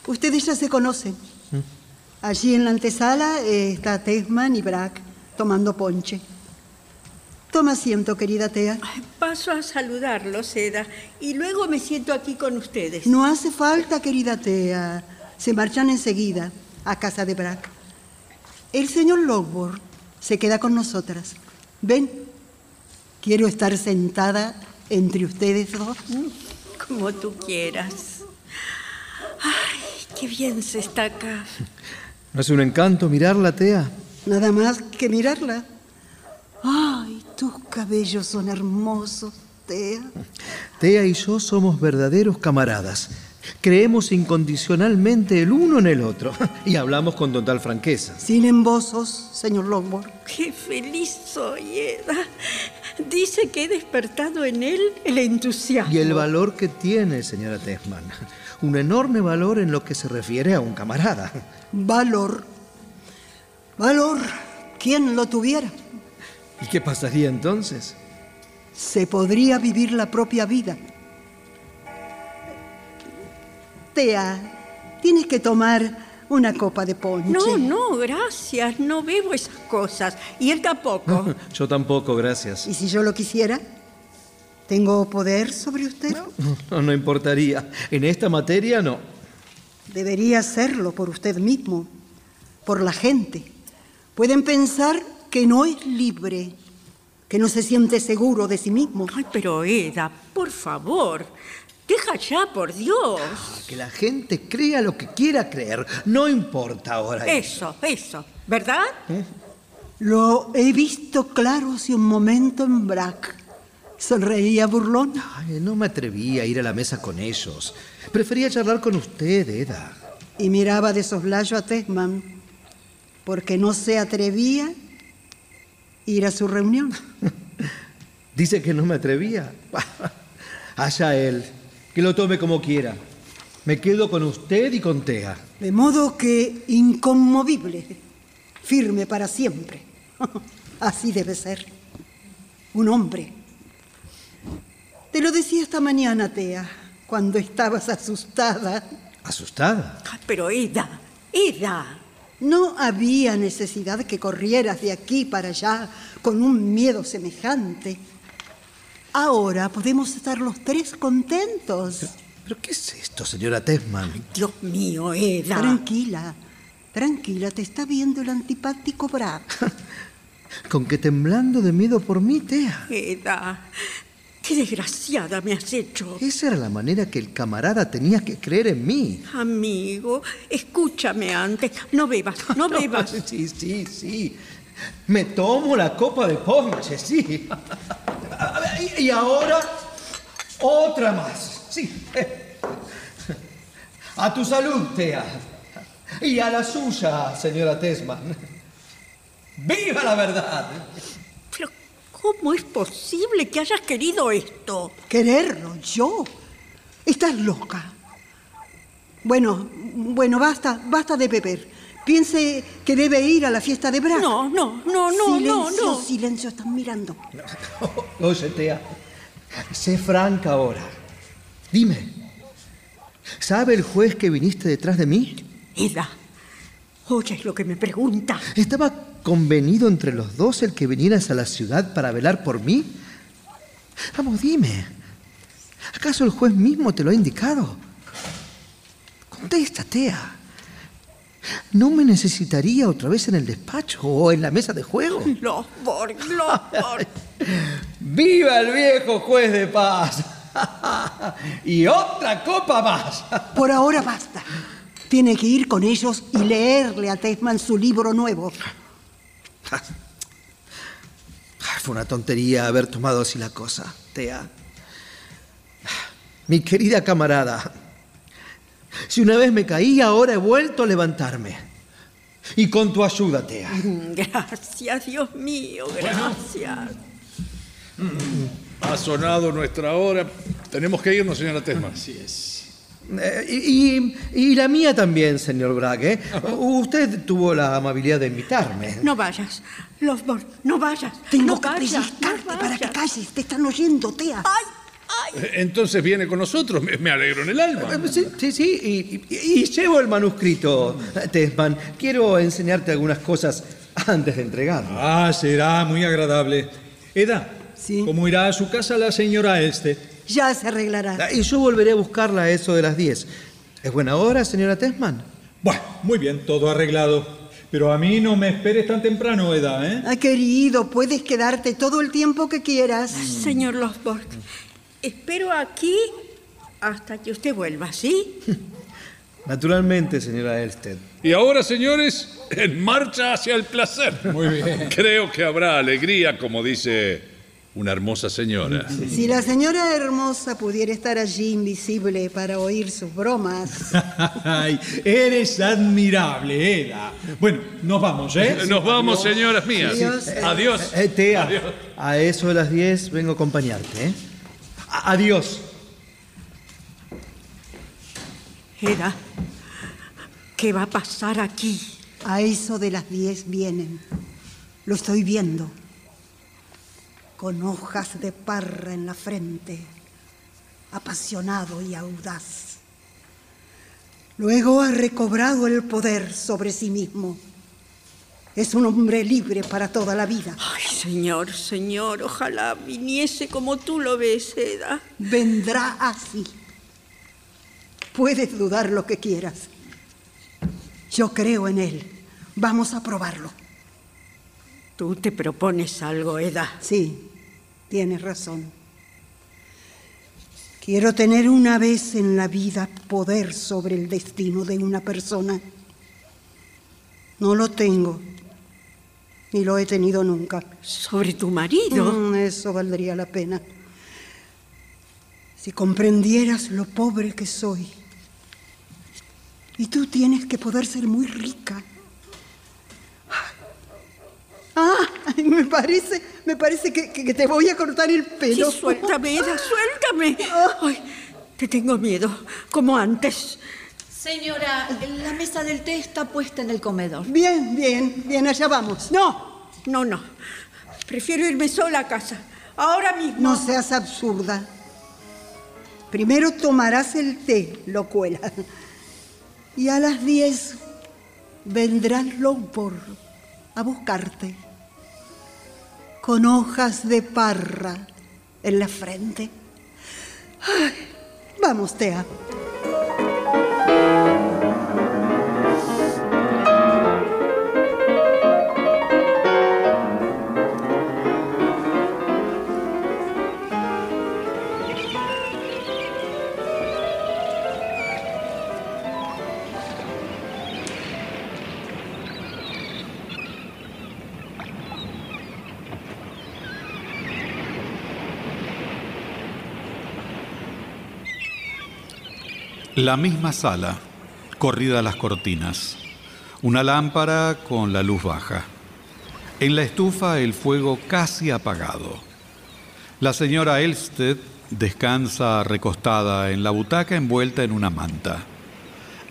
Ustedes ya se conocen. Allí en la antesala eh, está Tesman y Brack tomando ponche. Toma asiento, querida Tea. Paso a saludarlos, Seda, y luego me siento aquí con ustedes. No hace falta, querida Tea. Se marchan enseguida a casa de Brack. El señor Lockwood se queda con nosotras. Ven, quiero estar sentada entre ustedes dos. Como tú quieras. Ay, qué bien se está acá. ¿No es un encanto mirarla, Tea? Nada más que mirarla. Ay, tus cabellos son hermosos, Tea. Tea y yo somos verdaderos camaradas. Creemos incondicionalmente el uno en el otro y hablamos con total franqueza. Sin embozos, señor Longbourn. Qué feliz soy, Eda. Dice que he despertado en él el entusiasmo. Y el valor que tiene, señora Tesman. Un enorme valor en lo que se refiere a un camarada. Valor. Valor. ¿Quién lo tuviera? ¿Y qué pasaría entonces? Se podría vivir la propia vida. Tea, tienes que tomar una copa de ponche. No, no, gracias. No bebo esas cosas. Y él tampoco. yo tampoco, gracias. ¿Y si yo lo quisiera? ¿Tengo poder sobre usted? No, no importaría. En esta materia no. Debería hacerlo por usted mismo, por la gente. Pueden pensar que no es libre, que no se siente seguro de sí mismo. Ay, pero Eda, por favor, Deja ya, por Dios. Que la gente crea lo que quiera creer. No importa ahora. Eso, eso. ¿Verdad? Lo he visto claro hace un momento en Brack. Sonreía burlón. Ay, no me atreví a ir a la mesa con ellos. Prefería charlar con usted, Eda. Y miraba de soslayo a Tesman, porque no se atrevía ir a su reunión. Dice que no me atrevía. Allá él. Que lo tome como quiera. Me quedo con usted y con Tea. De modo que inconmovible, firme para siempre. Así debe ser. Un hombre. Te lo decía esta mañana, Tea, cuando estabas asustada. ¿Asustada? Pero Eda, Eda. No había necesidad que corrieras de aquí para allá con un miedo semejante. Ahora podemos estar los tres contentos. ¿Pero qué es esto, señora Tesman? Dios mío, Eda. Tranquila, tranquila, te está viendo el antipático Brack. Con que temblando de miedo por mí, Tea. Eda, qué desgraciada me has hecho. Esa era la manera que el camarada tenía que creer en mí. Amigo, escúchame antes. No bebas, no bebas. Sí, sí, sí. Me tomo la copa de ponche, sí. Y ahora, otra más. Sí. A tu salud, Tea. Y a la suya, señora Tesman. ¡Viva la verdad! ¿Cómo es posible que hayas querido esto? ¿Quererlo yo? Estás loca. Bueno, bueno, basta, basta de beber. Piense que debe ir a la fiesta de Brack. No, no, no, no, silencio, no, no. Silencio, están mirando. Oye, Tea, sé franca ahora. Dime, ¿sabe el juez que viniste detrás de mí? Eda, oyes lo que me pregunta. ¿Estaba convenido entre los dos el que vinieras a la ciudad para velar por mí? Vamos, dime. ¿Acaso el juez mismo te lo ha indicado? Contesta, Tea. ¿No me necesitaría otra vez en el despacho o en la mesa de juego? Los Borg, los Borg. ¡Viva el viejo juez de paz! y otra copa más. Por ahora basta. Tiene que ir con ellos y leerle a Tesman su libro nuevo. Fue una tontería haber tomado así la cosa, Tea. Mi querida camarada, si una vez me caí, ahora he vuelto a levantarme. Y con tu ayuda, Tea. Gracias, Dios mío, gracias. Ha sonado nuestra hora. Tenemos que irnos, señora Tesman. Así es. Eh, y, y- y la mía también, señor Bragg. ¿eh? Usted tuvo la amabilidad de invitarme. No vayas, los Borg, no vayas. Tengo no que vayas, pellizcarte no para que calles. Te están oyendo, Tea. ¡Ay, ay! Entonces viene con nosotros. Me, me alegro en el alma. Eh, Sí, sí, sí, y, y- y llevo el manuscrito, Tesman. Quiero enseñarte algunas cosas antes de entregarlo. Ah, será muy agradable. Eda, Sí. ¿cómo irá a su casa la señora Este? Ya se arreglará. Ah, Y yo volveré a buscarla a eso de las 10. ¿Es buena hora, señora Tesman? Bueno, muy bien, todo arreglado. Pero a mí no me esperes tan temprano, Eda, ¿eh? Ah, querido, puedes quedarte todo el tiempo que quieras. Señor Losborg, espero aquí hasta que usted vuelva, ¿sí? Naturalmente, señora Elsted. Y ahora, señores, en marcha hacia el placer. Muy bien. Creo que habrá alegría, como dice una hermosa señora. Si la señora hermosa pudiera estar allí invisible para oír sus bromas. Ay, eres admirable, Eda. Bueno, nos vamos, ¿eh? Nos vamos, señoras mías. Adiós. Adiós. Eh, Tea, a eso de las 10 vengo a acompañarte, ¿eh? A- Adiós. Eda, ¿qué va a pasar aquí? A eso de las 10 vienen. Lo estoy viendo. Con hojas de parra en la frente, apasionado y audaz. Luego ha recobrado el poder sobre sí mismo. Es un hombre libre para toda la vida. Ay, señor, señor, ojalá viniese como tú lo ves, Eda. Vendrá así. Puedes dudar lo que quieras. Yo creo en él. Vamos a probarlo. Tú te propones algo, Eda. Sí, tienes razón. Quiero tener una vez en la vida poder sobre el destino de una persona. No lo tengo, ni lo he tenido nunca. ¿Sobre tu marido? Mm, eso valdría la pena. Si comprendieras lo pobre que soy. Y tú tienes que poder ser muy rica. Ah, me parece, me parece que, que te voy a cortar el pelo. Sí, suéltame, Eda, suéltame. Ay, te tengo miedo, como antes. Señora, la mesa del té está puesta en el comedor. Bien, bien, bien, allá vamos. No, no, no. Prefiero irme sola a casa. Ahora mismo. No seas absurda. Primero tomarás el té, locuela. Y a las diez vendrá Lowpor a buscarte. Con hojas de parra en la frente. Ay, vamos, Tea. La misma sala, corrida las cortinas, una lámpara con la luz baja. En la estufa el fuego casi apagado. La señora Elsted descansa recostada en la butaca envuelta en una manta.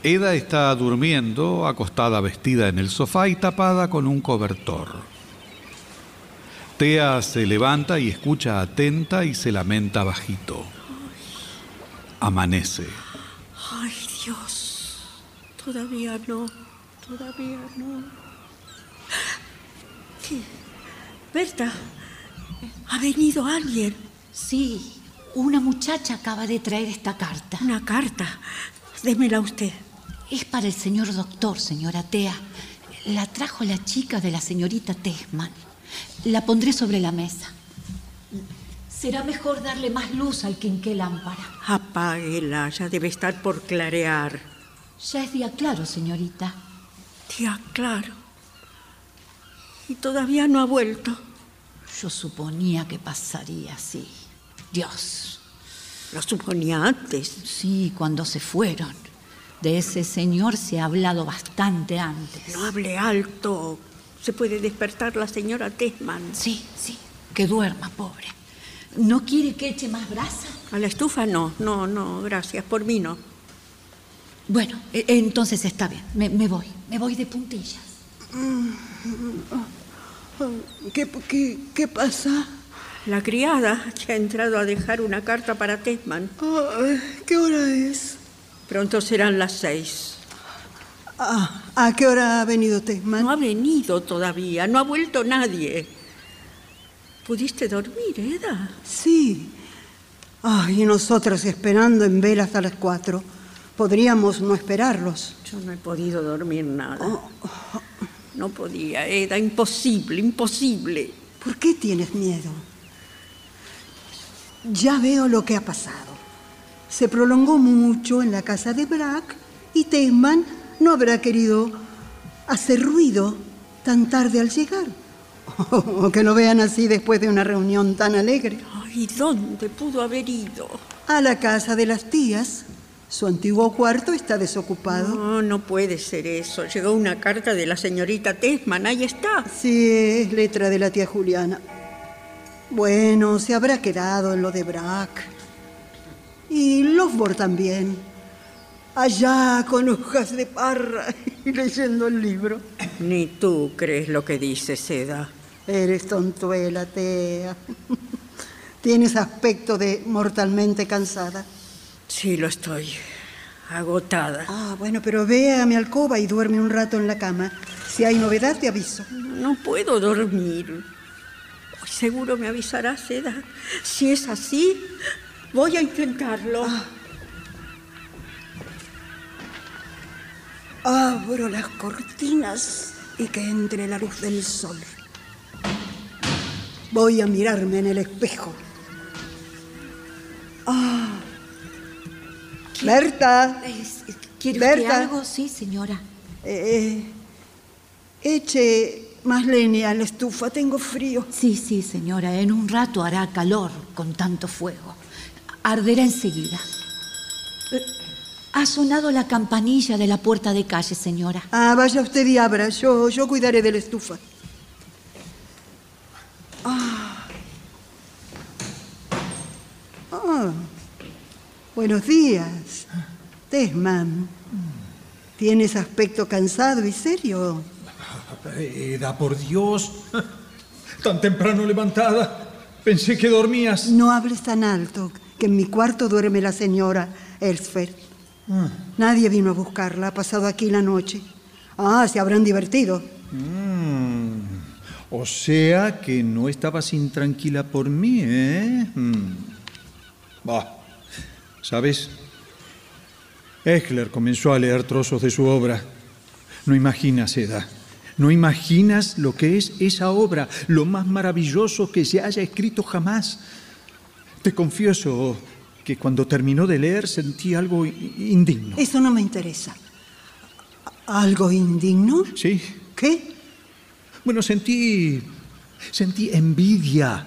Eda está durmiendo, acostada vestida en el sofá y tapada con un cobertor. Tea se levanta y escucha atenta y se lamenta bajito. Amanece. Todavía no. Todavía no. Berta, ¿ha venido alguien? Sí, una muchacha acaba de traer esta carta. Una carta. Démela usted. Es para el señor doctor, señora Tea. La trajo la chica de la señorita Tesman. La pondré sobre la mesa. Será mejor darle más luz al quinqué lámpara. Apáguela, ya debe estar por clarear. Ya es día claro, señorita. Día claro. Y todavía no ha vuelto. Yo suponía que pasaría así. Dios. Lo suponía antes. Sí, cuando se fueron. De ese señor se ha hablado bastante antes. No hable alto. Se puede despertar la señora Tesman. Sí, sí. Que duerma, pobre. ¿No quiere que eche más brasa? A la estufa no, no, no, gracias. Por mí no. Bueno, e- entonces está bien. Me, me voy. Me voy de puntillas. ¿Qué, qué, qué pasa? La criada que ha entrado a dejar una carta para Tesman. Ay, ¿Qué hora es? Pronto serán las seis. Ah, ¿A qué hora ha venido Tesman? No ha venido todavía, no ha vuelto nadie. ¿Pudiste dormir, Eda? Sí. Ay, y nosotros esperando en vela hasta las cuatro. Podríamos no esperarlos. Yo no he podido dormir nada. No podía, Eda, imposible, imposible. ¿Por qué tienes miedo? Ya veo lo que ha pasado. Se prolongó mucho en la casa de Brack y Tesman no habrá querido hacer ruido tan tarde al llegar. O que lo vean así después de una reunión tan alegre. Ay, ¿dónde pudo haber ido? A la casa de las tías. Su antiguo cuarto está desocupado. No, no puede ser eso. Llegó una carta de la señorita Tesman, ahí está. Sí, es letra de la tía Juliana. Bueno, se habrá quedado en lo de Brack. Y Lovborg también. Allá con hojas de parra y leyendo el libro. Ni tú crees lo que dice Seda. Eres tontuela, Tea. Tienes aspecto de mortalmente cansada. Sí, lo estoy. Agotada. Ah, bueno, pero ve a mi alcoba y duerme un rato en la cama. Si hay novedad, te aviso. No puedo dormir. Hoy seguro me avisará Seda. Si es así, voy a intentarlo. Abro las cortinas y que entre la luz del sol. Voy a mirarme en el espejo. Ah, Berta. ¿Quiere usted Berta. algo? Sí, señora. Eh, eche más leña a la estufa, tengo frío. Sí, sí, señora. En un rato hará calor con tanto fuego. Arderá enseguida. Eh, Ha sonado la campanilla de la puerta de calle, señora. Ah, vaya usted y abra, yo, yo cuidaré de la estufa. Ah. Ah. Buenos días. Tesman. Tienes aspecto cansado y serio. Eda, por Dios. Tan temprano levantada. Pensé que dormías. No hables tan alto, que en mi cuarto duerme la señora Elsfeld. Nadie vino a buscarla, ha pasado aquí la noche. Ah, se habrán divertido. Mm. O sea que no estabas intranquila por mí, ¿eh? Mm. ¿Sabes? Echler comenzó a leer trozos de su obra. No imaginas, Eda. No imaginas lo que es esa obra, lo más maravilloso que se haya escrito jamás. Te confieso que cuando terminó de leer sentí algo indigno. Eso no me interesa. ¿Algo indigno? Sí. ¿Qué? Bueno, sentí. sentí envidia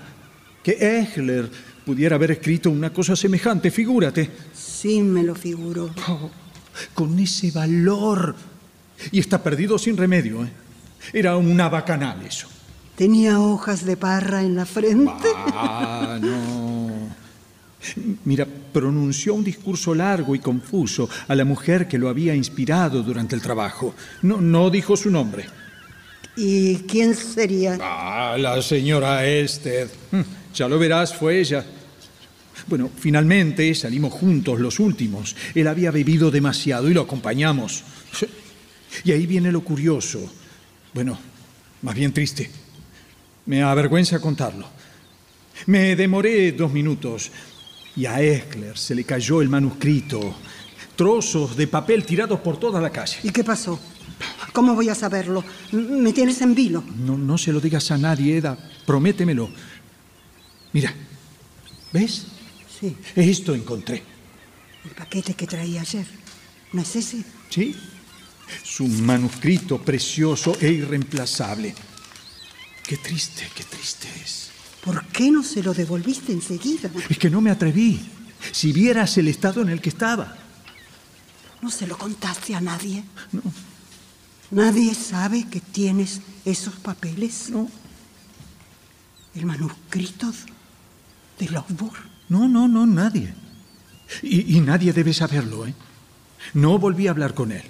que Echler pudiera haber escrito una cosa semejante, figúrate. Sí, me lo figuro. Oh, con ese valor. Y está perdido sin remedio, ¿eh? Era una bacanal eso. Tenía hojas de parra en la frente. Ah, no. Mira, pronunció un discurso largo y confuso a la mujer que lo había inspirado durante el trabajo. No, no dijo su nombre. ¿Y quién sería? Ah, la señora Esther. Ya lo verás, fue ella. Bueno, finalmente salimos juntos los últimos. Él había bebido demasiado y lo acompañamos. Y ahí viene lo curioso. Bueno, más bien triste. Me avergüenza contarlo. Me demoré dos minutos y a Eckler se le cayó el manuscrito. Trozos de papel tirados por toda la calle. ¿Y qué pasó? ¿Cómo voy a saberlo? Me tienes en vilo. No, no se lo digas a nadie, Eda. Prométemelo. Mira, ¿ves? Sí, Esto encontré. el paquete que traía ayer. ¿No es ese? ¿Sí? Su manuscrito precioso e irreemplazable. Qué triste, qué triste es. ¿Por qué no se lo devolviste enseguida? Es que no me atreví. Si vieras el estado en el que estaba. ¿No se lo contaste a nadie? No. ¿Nadie sabe que tienes esos papeles? No. ¿El manuscrito No, no, no, nadie. Y, y nadie debe saberlo, ¿eh? No volví a hablar con él.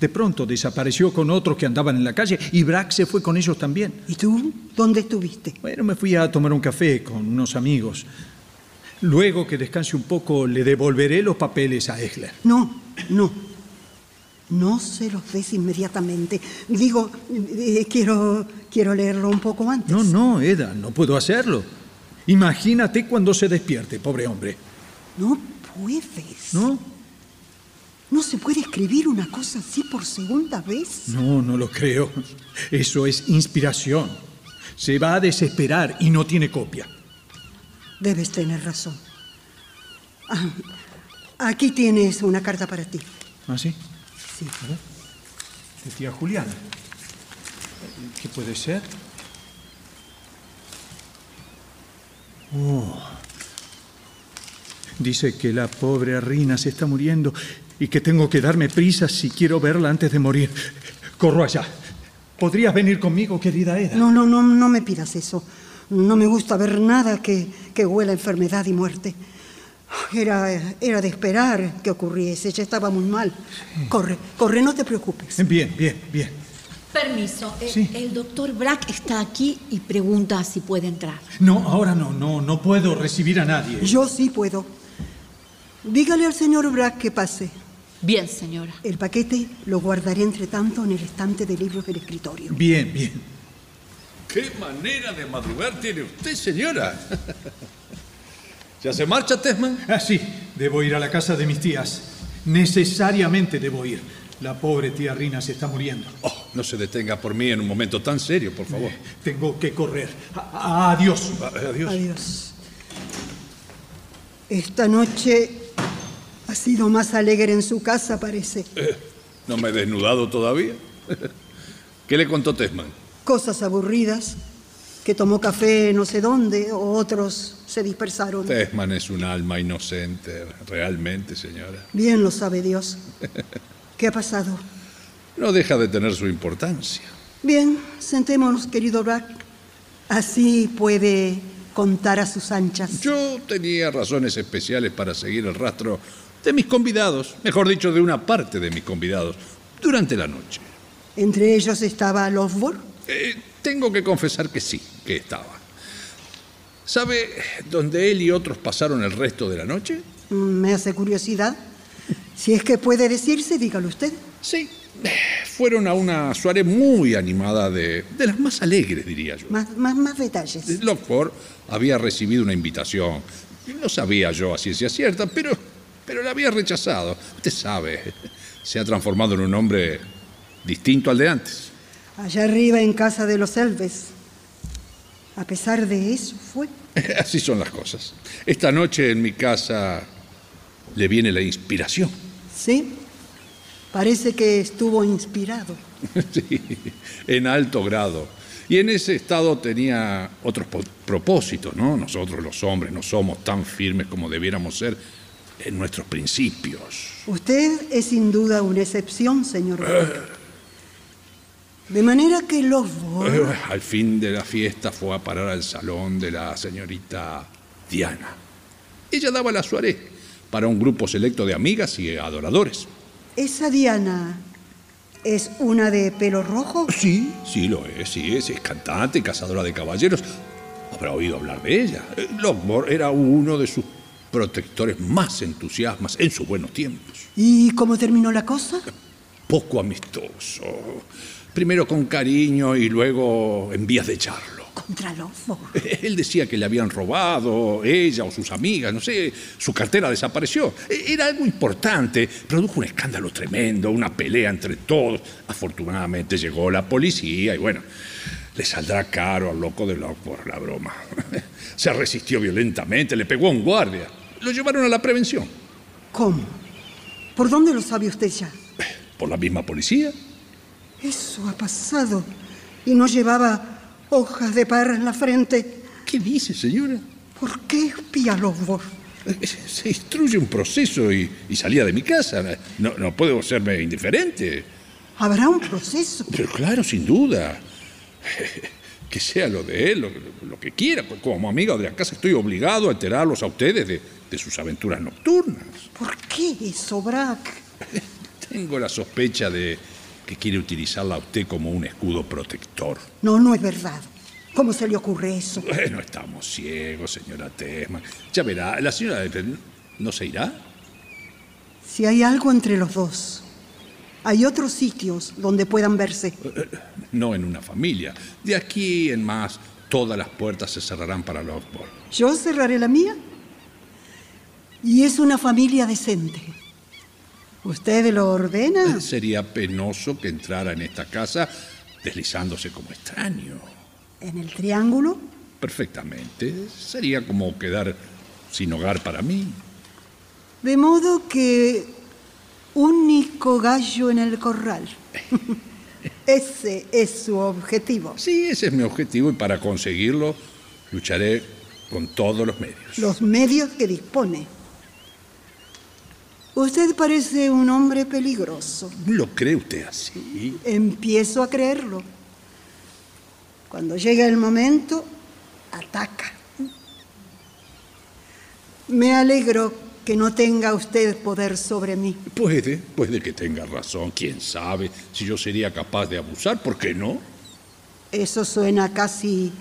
De pronto desapareció con otros que andaban en la calle y Brack se fue con ellos también. ¿Y tú? ¿Dónde estuviste? Bueno, me fui a tomar un café con unos amigos. Luego que descanse un poco, le devolveré los papeles a Echler. No, no. No se los des inmediatamente. Digo, eh, quiero, quiero leerlo un poco antes. No, no, Eda, no puedo hacerlo. Imagínate cuando se despierte, pobre hombre. No puedes. ¿No? ¿No se puede escribir una cosa así por segunda vez? No, no lo creo. Eso es inspiración. Se va a desesperar y no tiene copia. Debes tener razón. Ah, aquí tienes una carta para ti. ¿Ah, sí? Sí. De tía Juliana. ¿Qué puede ser? Oh. Dice que la pobre Rina se está muriendo y que tengo que darme prisa si quiero verla antes de morir. Corro allá. ¿Podrías venir conmigo, querida Eda? No, no, no, no me pidas eso. No me gusta ver nada que, que huela a enfermedad y muerte. Era, era de esperar que ocurriese. Ella estaba muy mal. Corre, corre, no te preocupes. Bien, bien, bien. Permiso. eh. El doctor Brack está aquí y pregunta si puede entrar. No, ahora no, no, no puedo recibir a nadie. Yo sí puedo. Dígale al señor Brack que pase. Bien, señora. El paquete lo guardaré entre tanto en el estante de libros del escritorio. Bien, bien. ¿Qué manera de madrugar tiene usted, señora? ¿Ya se marcha, Tesman? Ah, sí, debo ir a la casa de mis tías. Necesariamente debo ir. La pobre tía Rina se está muriendo. Oh, no se detenga por mí en un momento tan serio, por favor. Tengo que correr. A- adiós. Adiós. Adiós. Esta noche Ha sido más alegre en su casa, parece. Eh, ¿No me he desnudado todavía? ¿Qué le contó Tesman? Cosas aburridas, que tomó café no sé dónde, o otros se dispersaron. Tesman es un alma inocente, realmente, señora. Bien lo sabe Dios. ¿Qué ha pasado? No deja de tener su importancia. Bien, sentémonos, querido Brack. Así puede contar a sus anchas. Yo tenía razones especiales para seguir el rastro de mis convidados, mejor dicho, de una parte de mis convidados, durante la noche. ¿Entre ellos estaba Lovborg? Eh, tengo que confesar que sí, que estaba. ¿Sabe dónde él y otros pasaron el resto de la noche? Mm, Me hace curiosidad. Si es que puede decirse, dígalo usted. Sí, fueron a una soirée muy animada de, de las más alegres, diría yo. Más, más, más detalles. Lockford había recibido una invitación. No sabía yo a ciencia cierta, pero, pero la había rechazado. Usted sabe, se ha transformado en un hombre distinto al de antes. Allá arriba en casa de los Elves. A pesar de eso, fue. Así son las cosas. Esta noche en mi casa le viene la inspiración. Sí. Parece que estuvo inspirado. Sí, en alto grado. Y en ese estado tenía otros propósitos, ¿no? Nosotros los hombres no somos tan firmes como debiéramos ser en nuestros principios. Usted es sin duda una excepción, señor Brack. De manera que Lovborg... Eh, Al fin de la fiesta fue a parar al salón de la señorita Diana. Ella daba la soirée para un grupo selecto de amigas y adoradores. ¿Esa Diana es una de pelo rojo? Sí, sí lo es, sí es, es cantante, cazadora de caballeros. Habrá oído hablar de ella. Lockmore era uno de sus protectores más entusiasmas en sus buenos tiempos. ¿Y cómo terminó la cosa? Poco amistoso. Primero con cariño y luego en vías de echarlo. Contra Lovborg. Él decía que le habían robado, ella o sus amigas, no sé, su cartera desapareció. E- Era algo importante, produjo un escándalo tremendo, una pelea entre todos. Afortunadamente llegó la policía y bueno, le saldrá caro al loco de por la broma. Se resistió violentamente, le pegó a un guardia. Lo llevaron a la prevención. ¿Cómo? ¿Por dónde lo sabe usted ya? ¿Por la misma policía? Eso ha pasado. Y no llevaba hojas de parra en la frente. ¿Qué dice, señora? ¿Por qué espía Lovborg? Se instruye un proceso y, y salía de mi casa. No, no puedo serme indiferente. ¿Habrá un proceso? Pero claro, sin duda. Que sea lo de él, lo, lo que quiera. Como amigo de la casa estoy obligado a enterarlos a ustedes de, de sus aventuras nocturnas. ¿Por qué eso, Brack? Tengo la sospecha de que quiere utilizarla a usted como un escudo protector. No, no es verdad. ¿Cómo se le ocurre eso? Bueno, estamos ciegos, señora Tesman. Ya verá, la señora no se irá. Si hay algo entre los dos, hay otros sitios donde puedan verse. No en una familia. De aquí en más, todas las puertas se cerrarán para Lockport. Yo cerraré la mía. Y es una familia decente. ¿Usted lo ordena? Sería penoso que entrara en esta casa deslizándose como extraño. ¿En el triángulo? Perfectamente. Sería como quedar sin hogar para mí. De modo que único gallo en el corral. Ese es su objetivo. Sí, ese es mi objetivo y para conseguirlo lucharé con todos los medios. Los medios que dispone. Usted parece un hombre peligroso. ¿Lo cree usted así? Empiezo a creerlo. Cuando llega el momento, ataca. Me alegro que no tenga usted poder sobre mí. Puede, puede que tenga razón. ¿Quién sabe si yo sería capaz de abusar? ¿Por qué no? Eso suena casi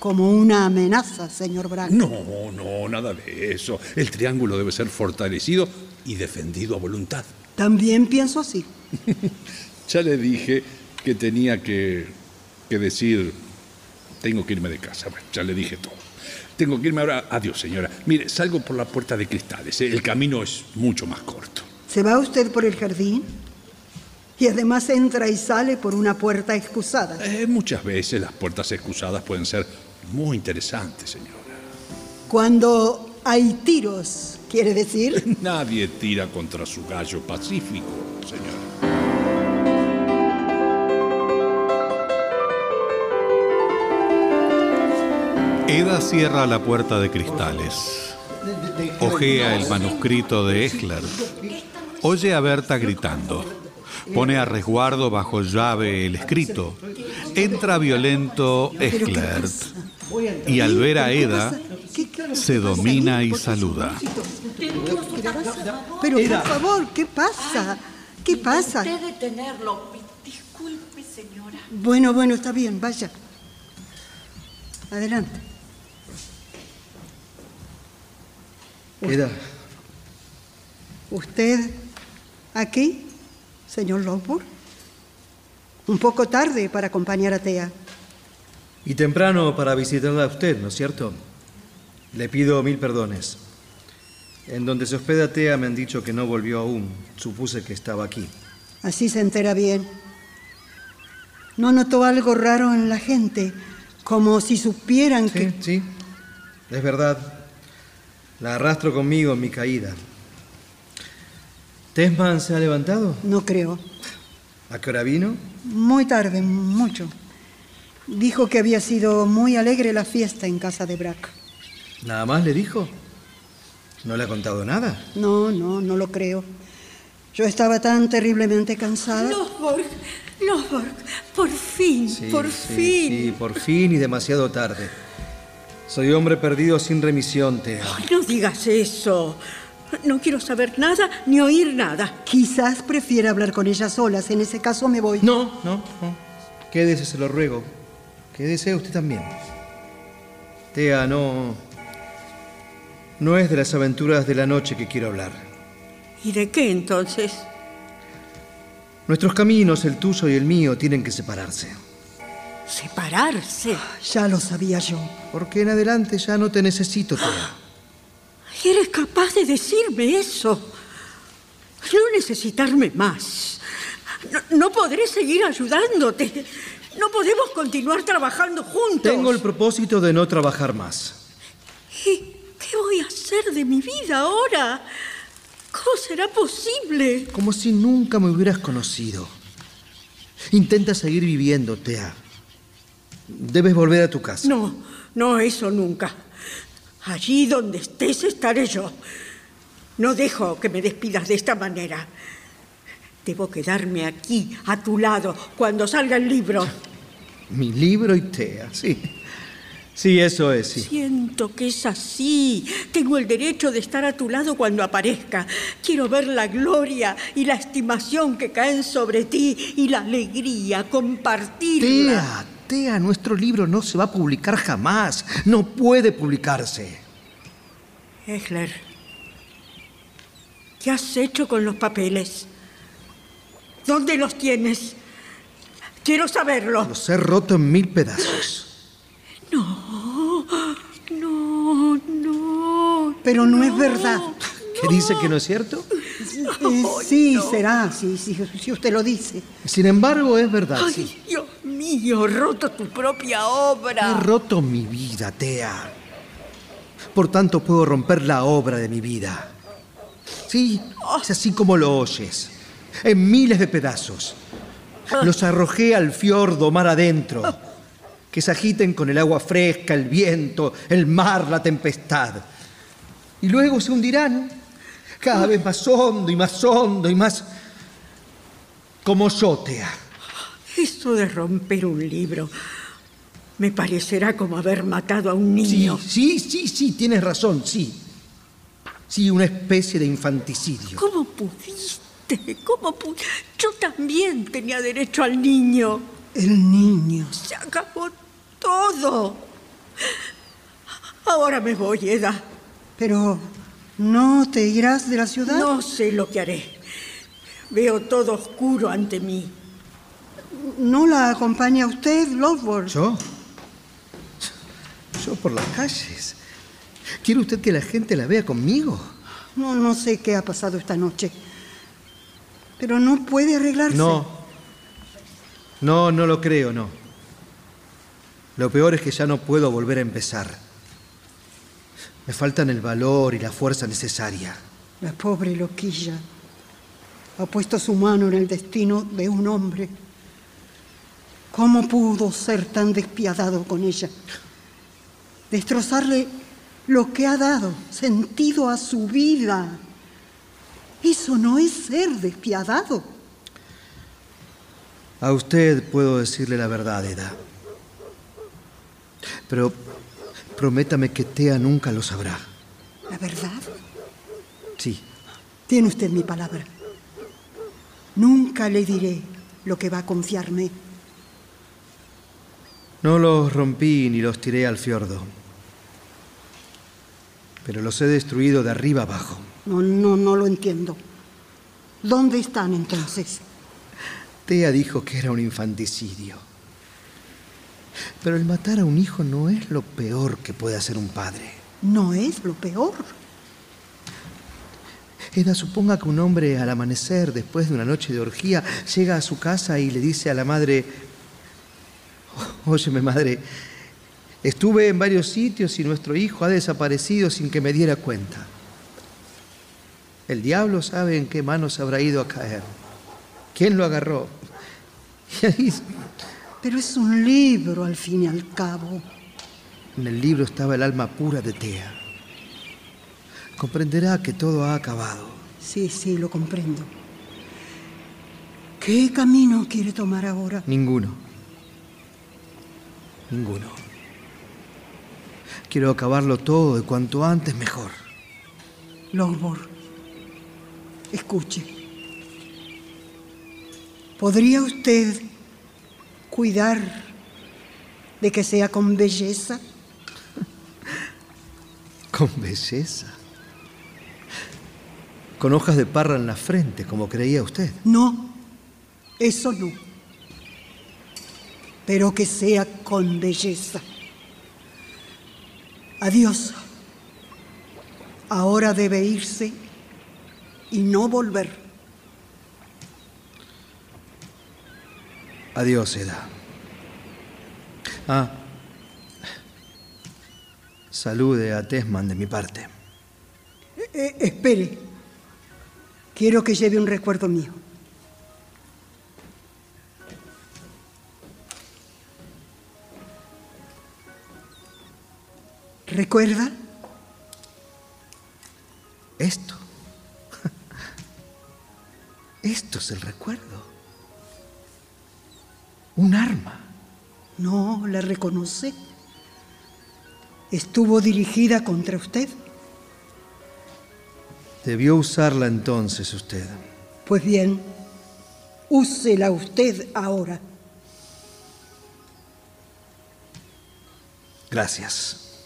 como una amenaza, señor Brack. No, no, nada de eso. El triángulo debe ser fortalecido y defendido a voluntad. También pienso así. Ya le dije que tenía que, que decir, tengo que irme de casa. Bueno, ya le dije todo. Tengo que irme ahora. Adiós, señora. Mire, salgo por la puerta de cristales. ¿eh? El camino es mucho más corto. ¿Se va usted por el jardín? Y además entra y sale por una puerta excusada. Eh, muchas veces las puertas excusadas pueden ser muy interesantes, señora. Cuando hay tiros quiere decir? Nadie tira contra su gallo pacífico, señora. Eda cierra la puerta de cristales. Ojea el manuscrito de Esler. Oye a Berta gritando. Pone a resguardo bajo llave el escrito. Entra violento Esler. Y al ver a Eda, se domina y saluda. Pero por favor, ¿qué pasa? ¿Qué pasa? Usted detenerlo. Disculpe, señora. Bueno, bueno, está bien, vaya. Adelante. Eda, ¿Usted aquí, señor Lockwood? Un poco tarde para acompañar a Tea. Y temprano para visitarla a usted, ¿no es cierto? Le pido mil perdones. En donde se hospeda Tea me han dicho que no volvió aún. Supuse que estaba aquí. Así se entera bien. ¿No notó algo raro en la gente? Como si supieran Sí, que... sí. Es verdad. La arrastro conmigo en mi caída. ¿Tesman se ha levantado? No creo. ¿A qué hora vino? Muy tarde, mucho. Dijo que había sido muy alegre la fiesta en casa de Brack. ¿Nada más le dijo? ¿No le ha contado nada? No, no, no lo creo. Yo estaba tan terriblemente cansada. Losborg, Losborg, por fin, Sí, por sí, fin. Sí, por fin y demasiado tarde. Soy hombre perdido sin remisión, Tea. Ay, no digas eso. No quiero saber nada ni oír nada. Quizás prefiera hablar con ella solas. En ese caso me voy. No, no, no. Quédese, se lo ruego. Quédese usted también. Tea, no. No es de las aventuras de la noche que quiero hablar. ¿Y de qué entonces? Nuestros caminos, el tuyo y el mío, tienen que separarse. Separarse. Ya lo sabía yo. Porque en adelante ya no te necesito, Tea. ¿Eres capaz de decirme eso? No necesitarme más. No, no podré seguir ayudándote. No podemos continuar trabajando juntos. Tengo el propósito de no trabajar más. ¿Y qué voy a hacer de mi vida ahora? ¿Cómo será posible? Como si nunca me hubieras conocido. Intenta seguir viviendo, Tea. Debes volver a tu casa. No, no, eso nunca. Allí donde estés estaré yo. No dejo que me despidas de esta manera. Debo quedarme aquí, a tu lado, cuando salga el libro. Mi libro y Tea, sí. Sí, eso es, sí. Siento que es así. Tengo el derecho de estar a tu lado cuando aparezca. Quiero ver la gloria y la estimación que caen sobre ti y la alegría, compartirla. Tea, Tea, nuestro libro no se va a publicar jamás. No puede publicarse. Esler, ¿qué has hecho con los papeles? ¿Dónde los tienes? Quiero saberlo. Los he roto en mil pedazos. No, no, no. Pero no es verdad. ¿Qué dice que no es cierto? Eh, sí, será, sí, sí, si usted lo dice. Sin embargo, es verdad, Ay, sí. Dios mío, roto tu propia obra. He roto mi vida, Tea. Por tanto, puedo romper la obra de mi vida. Sí, es así como lo oyes. En miles de pedazos. Los arrojé al fiordo mar adentro. Que se agiten con el agua fresca, el viento, el mar, la tempestad. Y luego se hundirán. Cada vez más hondo y más hondo y más. Como yo, Tea. Eso de romper un libro me parecerá como haber matado a un Sí, niño. sí, sí, sí, tienes razón, sí. Sí, una especie de infanticidio. ¿Cómo pudiste? ¿Cómo pu- Yo también tenía derecho al niño. El niño. Se acabó todo. Ahora me voy, Eda. Pero, ¿no te irás de la ciudad? No sé lo que haré. Veo todo oscuro ante mí. ¿No la acompaña usted, Lovborg? ¿Yo? Yo por las calles. ¿Quiere usted que la gente la vea conmigo? No, no sé qué ha pasado esta noche. Pero no puede arreglarse. No. No, no lo creo, no. Lo peor es que ya no puedo volver a empezar. Me faltan el valor y la fuerza necesaria. La pobre loquilla ha puesto su mano en el destino de un hombre. ¿Cómo pudo ser tan despiadado con ella? Destrozarle lo que ha dado sentido a su vida. Eso no es ser despiadado. A usted puedo decirle la verdad, Eda. Pero prométame que Tea nunca lo sabrá. ¿La verdad? Sí. Tiene usted mi palabra. Nunca le diré lo que va a confiarme. No los rompí ni los tiré al fiordo. Pero los he destruido de arriba abajo. No, no, no lo entiendo. ¿Dónde están entonces? Tea dijo que era un infanticidio. Pero el matar a un hijo no es lo peor que puede hacer un padre. No es lo peor. Eda, suponga que un hombre al amanecer, después de una noche de orgía, llega a su casa y le dice a la madre, óyeme madre, estuve en varios sitios y nuestro hijo ha desaparecido sin que me diera cuenta. El diablo sabe en qué manos habrá ido a caer. ¿Quién lo agarró? Y Pero es un libro al fin y al cabo. en el libro estaba el alma pura de Tea. Comprenderá que todo ha acabado. Sí, sí, lo comprendo. ¿Qué camino quiere tomar ahora? Ninguno. Ninguno. Quiero acabarlo todo de cuanto antes mejor. Longbourn, escuche. ¿Podría usted cuidar de que sea con belleza? Con belleza. Con hojas de parra en la frente, como creía usted. No, eso no. Pero que sea con belleza. Adiós. Ahora debe irse y no volver. Adiós, Eda. Ah. Salude a Tesman de mi parte. Eh, espere. Quiero que lleve un recuerdo mío. ¿Recuerda? Esto es el recuerdo. Un arma. No, la reconoce. Estuvo dirigida contra usted. Debió usarla entonces usted. Pues bien, úsela usted ahora. Gracias.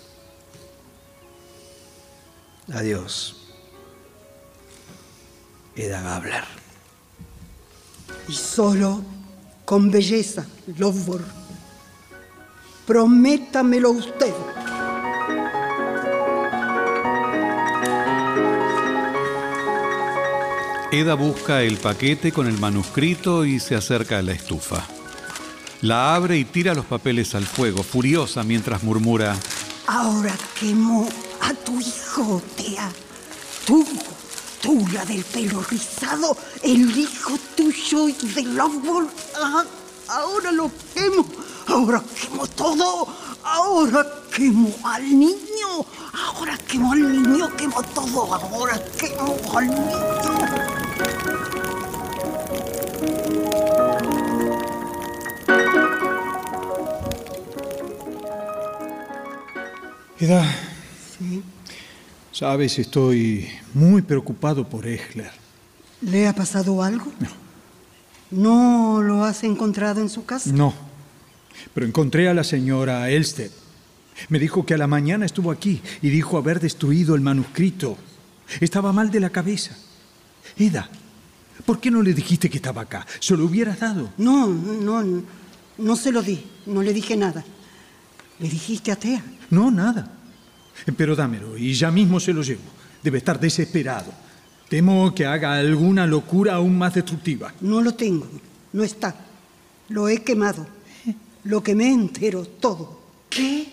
Adiós. Eda Gabler. Y solo con belleza, Lovborg. Prométamelo usted. Eda busca el paquete con el manuscrito y se acerca a la estufa. La abre y tira los papeles al fuego, furiosa mientras murmura, Ahora quemo a tu hijo, Tea. Tú, tú, la del pelo rizado, el hijo tuyo y de Lovborg. Ah, ahora lo quemo. Ahora quemo todo. Ahora quemo al niño. Ahora quemo al niño, quemo todo. Ahora quemo al niño. Eda, Sí. sabes, estoy muy preocupado por Echler. ¿Le ha pasado algo? No. ¿No lo has encontrado en su casa? No, pero encontré a la señora Elstead. Me dijo que a la mañana estuvo aquí y dijo haber destruido el manuscrito. Estaba mal de la cabeza. Eda, ¿por qué no le dijiste que estaba acá? Se lo hubieras dado. No, no, no, no se lo di. No le dije nada. Le dijiste a Tea. No, nada. Pero dámelo y ya mismo se lo llevo. Debe estar desesperado. Temo que haga alguna locura aún más destructiva. No lo tengo. No está. Lo he quemado. Lo quemé entero, todo. ¿Qué?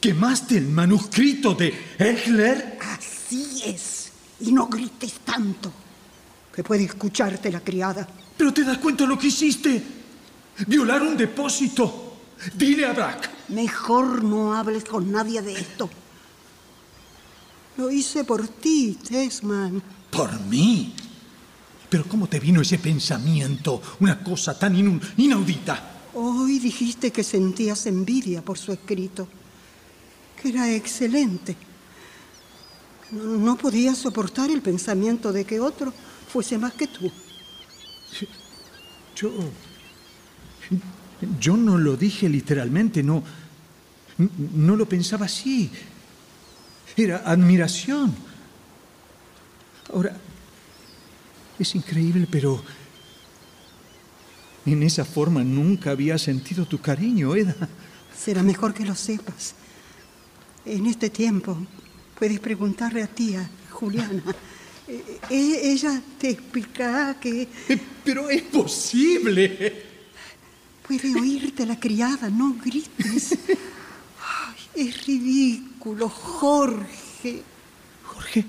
¿Quemaste el manuscrito de Egler? Así es. Y no grites tanto, que puede escucharte la criada. ¿Pero te das cuenta lo que hiciste? Violar un depósito. Dile a Brack. Mejor no hables con nadie de esto. Lo hice por ti, Tesman. ¿Por mí? ¿Pero cómo te vino ese pensamiento? Una cosa tan inaudita. Hoy dijiste que sentías envidia por su escrito, que era excelente. No, no podías soportar el pensamiento de que otro fuese más que tú. Yo. Yo no lo dije literalmente, no. No lo pensaba así. Era admiración. Ahora. Es increíble, pero. En esa forma nunca había sentido tu cariño, Eda. Será mejor que lo sepas. En este tiempo puedes preguntarle a tía Juliana. Eh, eh, Ella te explicará que Pero es posible. puede oírte la criada, no grites. Es ridículo, Jorge. Jorge.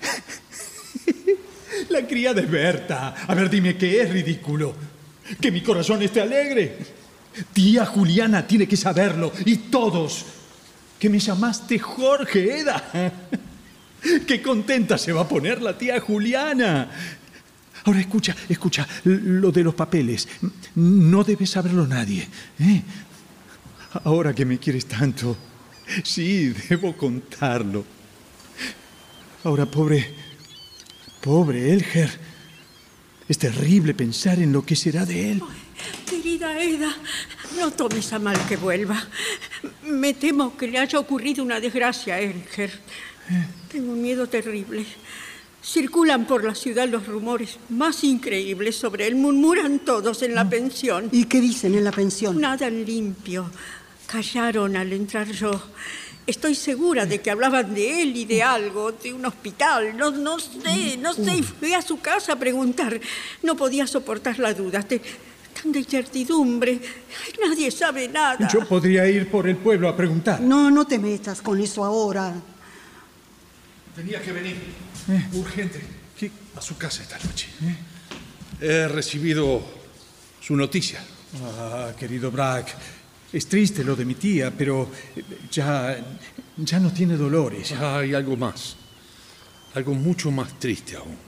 La criada es Berta. A ver, dime que es ridículo. Que mi corazón esté alegre. Tía Juliana tiene que saberlo. Y todos. Que me llamaste Jorge, Eda. Qué contenta se va a poner la tía Juliana. Ahora escucha, escucha, lo de los papeles. No debe saberlo nadie. ¿eh? Ahora que me quieres tanto, sí, debo contarlo. Ahora, pobre, pobre Elger. Es terrible pensar en lo que será de él. Querida Eda, no tomes a mal que vuelva. Me temo que le haya ocurrido una desgracia a Elger. Tengo un miedo terrible. Circulan por la ciudad los rumores más increíbles sobre él. Murmuran todos en la pensión. ¿Y qué dicen en la pensión? Nada limpio. Callaron al entrar yo. Estoy segura de que hablaban de él y de algo, de un hospital. No, no sé, no sé. Y fui a su casa a preguntar. No podía soportar la duda. Te- tanta incertidumbre. Ay, Nadie sabe nada. Yo podría ir por el pueblo a preguntar. No, no te metas con eso ahora. Tenía que venir. Urgente. ¿Qué? A su casa esta noche. He recibido su noticia. Ah, querido Brack, es triste lo de mi tía, pero eh, ya, ya no tiene dolores. Hay algo más. Algo mucho más triste aún,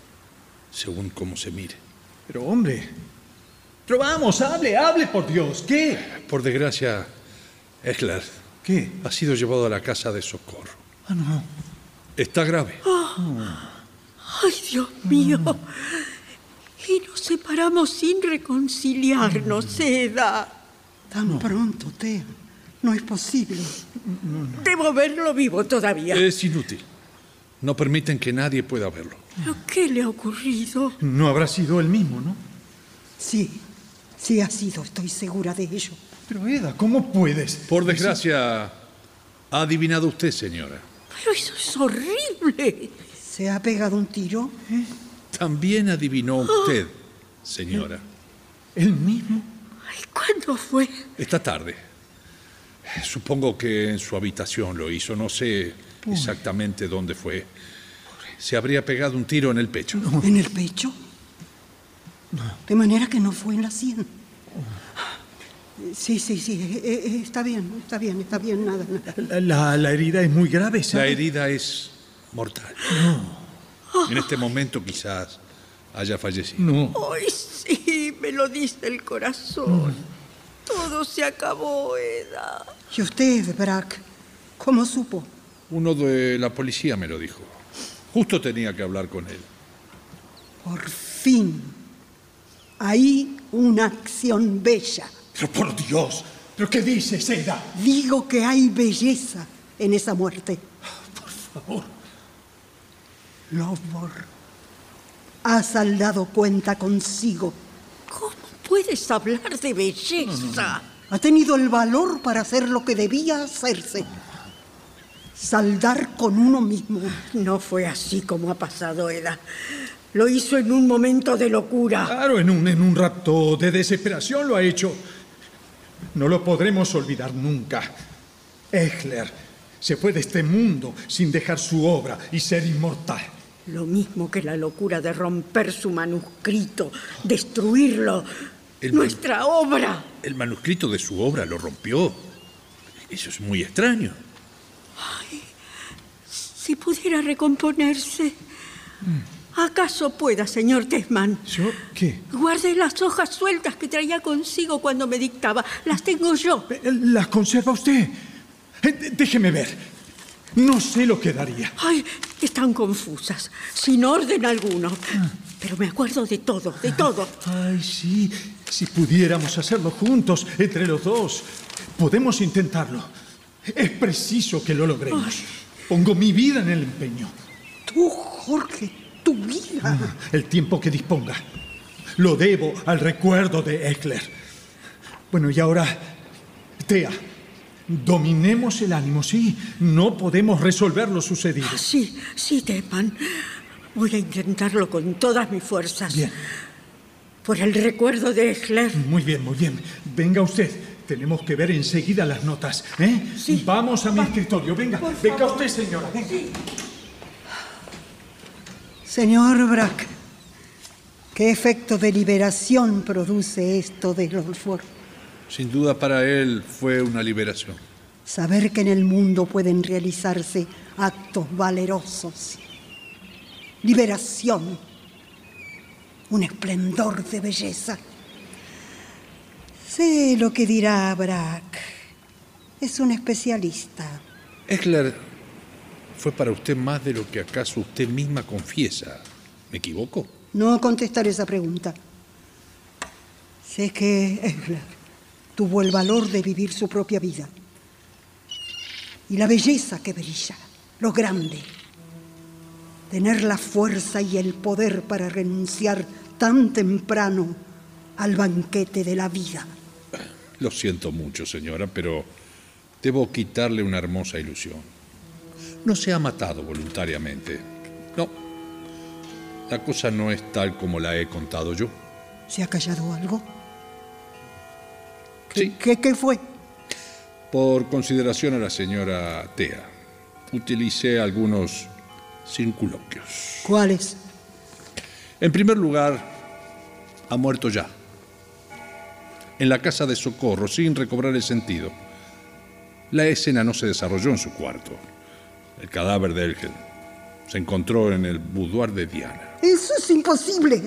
según cómo se mire. Pero hombre, pero vamos, hable, hable por Dios. ¿Qué? Por desgracia, Esler ¿Qué? ha sido llevado a la casa de socorro. Ah, no. Está grave. Ay, Dios mío. Y nos separamos sin reconciliarnos, Eda. Tan pronto, Tea. No es posible. Debo verlo vivo todavía. Es inútil. No permiten que nadie pueda verlo. ¿Pero qué le ha ocurrido? No habrá sido él mismo, ¿no? Sí, sí ha sido, estoy segura de ello. Pero Eda, ¿cómo puedes? Por desgracia, ha adivinado usted, señora. Pero eso es horrible. ¿Se ha pegado un tiro? También adivinó usted, señora. ¿Él mismo? ¿Cuándo fue? Esta tarde. Supongo que en su habitación lo hizo. No sé exactamente dónde fue. Se habría pegado un tiro en el pecho. ¿En el pecho? De manera que no fue en la sien. Sí, sí, sí, eh, eh, está bien, está bien, está bien, nada, nada. La, la herida es muy grave, La ¿sabe? herida es mortal. En este momento quizás haya fallecido. No. Ay, sí, me lo dice el corazón. Todo se acabó, Eda. ¿Y usted, Brack, cómo supo? Uno de la policía me lo dijo. Justo tenía que hablar con él. Por fin. Ahí una acción bella. Pero por Dios, ¿pero qué dices, Eda? Digo que hay belleza en esa muerte. Por favor. Lovborg ha saldado cuenta consigo. ¿Cómo puedes hablar de belleza? Ha tenido el valor para hacer lo que debía hacerse. Saldar con uno mismo. No fue así como ha pasado, Eda. Lo hizo en un momento de locura. Claro, en un, en un rapto de desesperación lo ha hecho. No lo podremos olvidar nunca. Echler se fue de este mundo sin dejar su obra y ser inmortal. Lo mismo que la locura de romper su manuscrito, destruirlo. El Nuestra obra. El manuscrito de su obra lo rompió. Eso es muy extraño. Si pudiera recomponerse. ¿Acaso pueda, señor Tesman? ¿Yo qué? Guardé las hojas sueltas que traía consigo cuando me dictaba. Las tengo yo. ¿Las conserva usted? Eh, Déjeme ver. No sé lo que daría. Ay, están confusas, sin orden alguno. Pero me acuerdo de todo, de todo. Ay, sí. Si pudiéramos hacerlo juntos, entre los dos. Podemos intentarlo. Es preciso que lo logremos. Pongo mi vida en el empeño. Tú, Jorge, tu vida. El tiempo que disponga. Lo debo al recuerdo de Eckler. Bueno, y ahora, Tea, dominemos el ánimo, sí. No podemos resolver lo sucedido. Sí, sí, Tepan. Voy a intentarlo con todas mis fuerzas. Bien. Por el recuerdo de Eckler. Muy bien, muy bien. Venga usted. Tenemos que ver enseguida las notas. ¿eh? Vamos a mi escritorio. Venga, venga usted, señora. Venga. Señor Brack, ¿qué efecto de liberación produce esto de Rolford? Sin duda para él fue una liberación. Saber que en el mundo pueden realizarse actos valerosos. Liberación. Un esplendor de belleza. Sé lo que dirá Brack. Es un especialista. Eckler fue para usted más de lo que acaso usted misma confiesa. ¿Me equivoco? No contestaré esa pregunta. Sé que Eckler tuvo el valor de vivir su propia vida. Y la belleza que brilla, lo grande. Tener la fuerza y el poder para renunciar tan temprano al banquete de la vida. Lo siento mucho, señora, pero debo quitarle una hermosa ilusión. No se ha matado voluntariamente. No. La cosa no es tal como la he contado yo. ¿Se ha callado algo? ¿Qué, Sí. ¿qué, qué fue? Por consideración a la señora Tea, utilicé algunos circunloquios. ¿Cuáles? En primer lugar, ha muerto ya. En la casa de socorro, sin recobrar el sentido. La escena no se desarrolló en su cuarto. El cadáver de Elgel se encontró en el boudoir de Diana. Eso es imposible.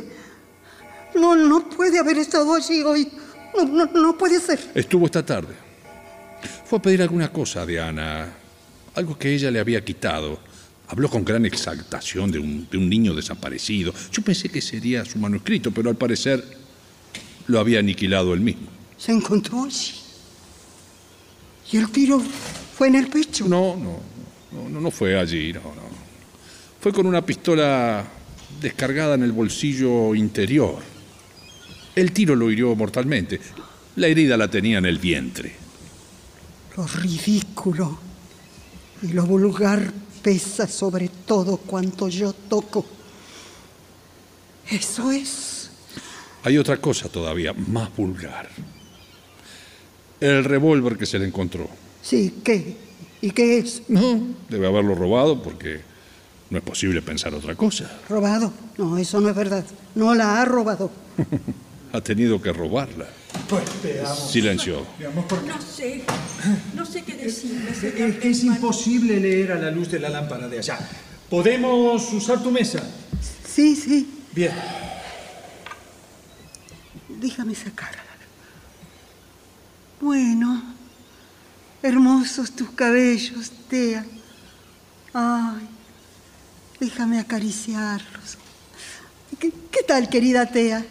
No, no puede haber estado allí hoy. No, no, no puede ser. Estuvo esta tarde. Fue a pedir alguna cosa a Diana, algo que ella le había quitado. Habló con gran exaltación de un, de un niño desaparecido. Yo pensé que sería su manuscrito, pero al parecer lo había aniquilado él mismo. Se encontró allí. ¿Y el tiro fue en el pecho? No, no, no, no, no fue allí, no, no. Fue con una pistola descargada en el bolsillo interior. El tiro lo hirió mortalmente. La herida la tenía en el vientre. Lo ridículo y lo vulgar pesa sobre todo cuanto yo toco. Eso es. Hay otra cosa todavía más vulgar. El revólver que se le encontró. Sí, ¿qué? ¿Y qué es? No, debe haberlo robado porque no es posible pensar otra cosa. ¿Robado? No, eso no es verdad. No la ha robado. Ha tenido que robarla. Pues veamos. Silencio. Veamos por qué. No sé, no sé qué decirle, Es que es imposible leer a la luz de la lámpara de allá. ¿Podemos usar tu mesa? Sí, sí. Bien. Déjame sacarla. Bueno, hermosos tus cabellos, Tea. Ay, déjame acariciarlos. ¿Qué, qué tal, querida Tea?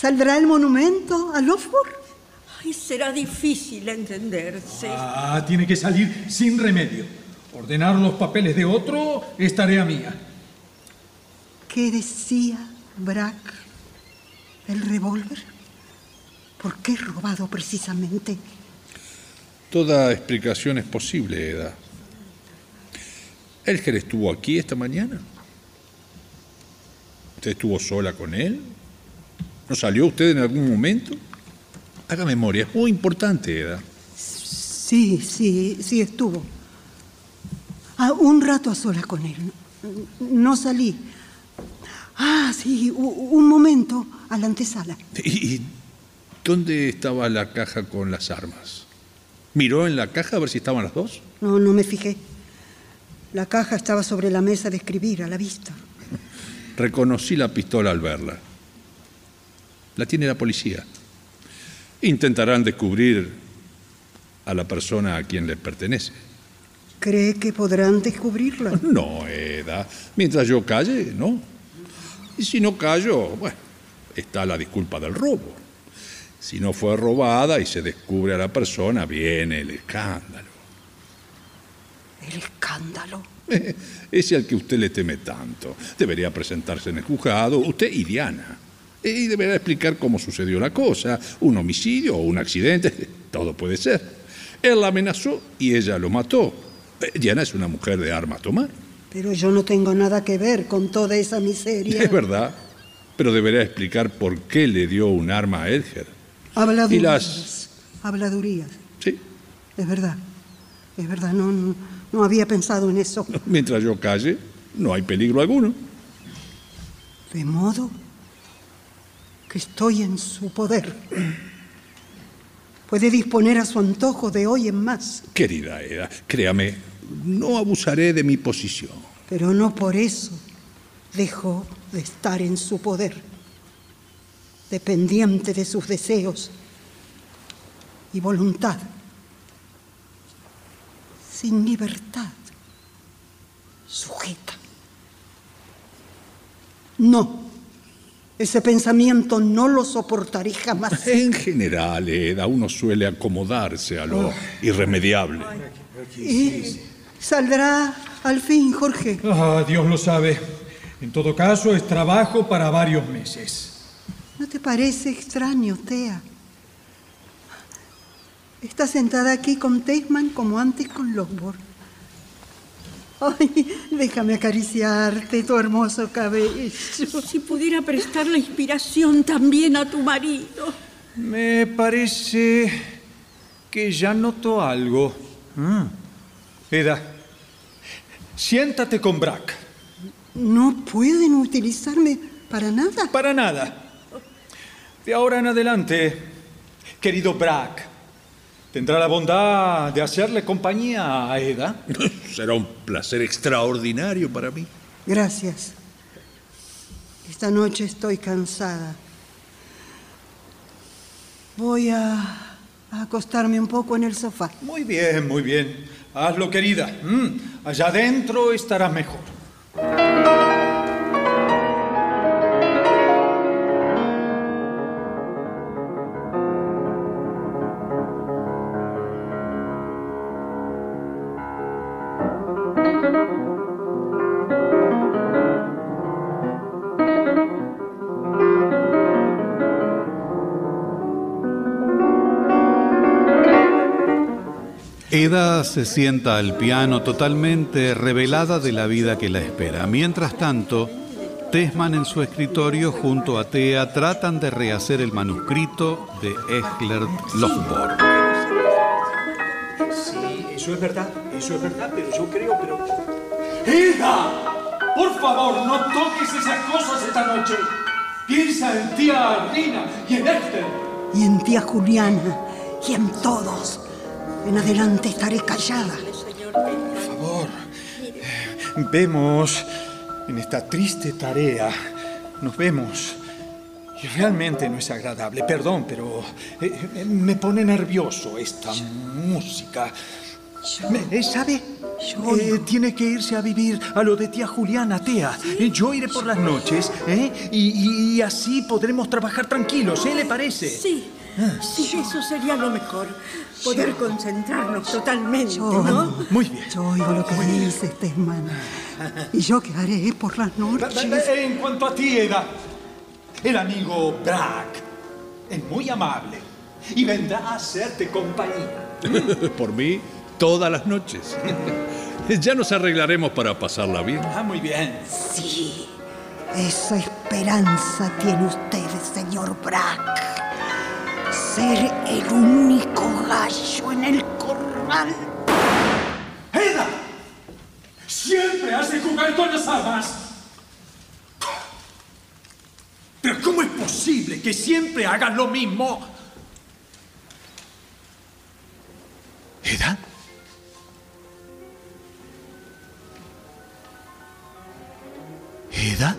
¿Saldrá el monumento a Lofgor? Ay, será difícil entenderse. Ah, tiene que salir sin remedio. Ordenar los papeles de otro es tarea mía. ¿Qué decía Brack? ¿El revólver? ¿Por qué robado precisamente? Toda explicación es posible, Eda. ¿Elger estuvo aquí esta mañana? ¿Usted estuvo sola con él? ¿No salió usted en algún momento? Haga memoria, es muy importante, Eda. Sí, sí, sí estuvo. Ah, un rato a solas con él. No salí. Ah, sí, un momento a la antesala. ¿Y dónde estaba la caja con las armas? ¿Miró en la caja a ver si estaban las dos? No, no me fijé. La caja estaba sobre la mesa de escribir, a la vista. Reconocí la pistola al verla. La tiene la policía. Intentarán descubrir a la persona a quien le pertenece. ¿Cree que podrán descubrirla? No, Eda. Mientras yo calle, no. Y si no callo, bueno, está la disculpa del robo. Si no fue robada y se descubre a la persona, viene el escándalo. ¿El escándalo? Ese al que usted le teme tanto. Debería presentarse en el juzgado, usted y Diana. Y deberá explicar cómo sucedió la cosa, un homicidio o un accidente, todo puede ser. Él la amenazó y ella lo mató. Eh, Diana es una mujer de arma a tomar. Pero yo no tengo nada que ver con toda esa miseria. Es verdad, pero deberá explicar por qué le dio un arma a Edger. Habladurías. Y las... Habladurías. Sí. Es verdad. Es verdad, no, no había pensado en eso. Mientras yo calle, no hay peligro alguno. De modo que estoy en su poder. Puede disponer a su antojo de hoy en más. Querida Eda, créame, no abusaré de mi posición. Pero no por eso dejo de estar en su poder, dependiente de sus deseos y voluntad sin libertad, sujeta. No, ese pensamiento no lo soportaré jamás. En general, Eda, uno suele acomodarse a lo irremediable. ¿Y saldrá al fin, Jorge? Ah, Dios lo sabe. En todo caso, es trabajo para varios meses. ¿No te parece extraño, Tea? Está sentada aquí con Tesman como antes con Lockwood. Ay, déjame acariciarte tu hermoso cabello. Si pudiera prestar la inspiración también a tu marido. Me parece que ya noto algo. Mm. Eda, siéntate con Brack. ¿No pueden utilizarme para nada? Para nada. De ahora en adelante, querido Brack, ¿Tendrá la bondad de hacerle compañía a Eda? Será un placer extraordinario para mí. Gracias. Esta noche estoy cansada. Voy a, acostarme un poco en el sofá. Muy bien, muy bien. Hazlo, querida. Mm, allá adentro estarás mejor. Eda se sienta al piano totalmente revelada de la vida que la espera. Mientras tanto, Tesman en su escritorio junto a Thea tratan de rehacer el manuscrito de Eglert Lofborg. Sí, eso es verdad, eso es verdad, pero yo creo, pero... ¡Eda! Por favor, no toques esas cosas esta noche. Piensa en tía Rina y en Esther. Y en tía Juliana y en todos. En adelante estaré callada. Por favor, vemos en esta triste tarea, nos vemos. Y realmente no es agradable, perdón, pero eh, eh, me pone nervioso esta música. Eh, ¿Sabe? tiene que irse a vivir a lo de tía Juliana, tía. Yo iré por las noches, Y, y, así podremos trabajar tranquilos, ¿eh? ¿Le parece? Sí. Sí, eso sería lo mejor. Poder concentrarnos totalmente, ¿no? Muy bien. Yo oigo lo que dices, Tesman. ¿Y yo qué haré por las noches? En cuanto a ti, Eda, el amigo Brack es muy amable y vendrá a hacerte compañía. por mí, todas las noches. ya nos arreglaremos para pasarla bien. Ah, muy bien. Sí, esa esperanza tiene usted, señor Brack ser el único gallo en el corral. ¡Eda! Siempre hace jugar con las armas. Pero ¿cómo es posible que siempre hagas lo mismo? ¿Eda? ¿Eda?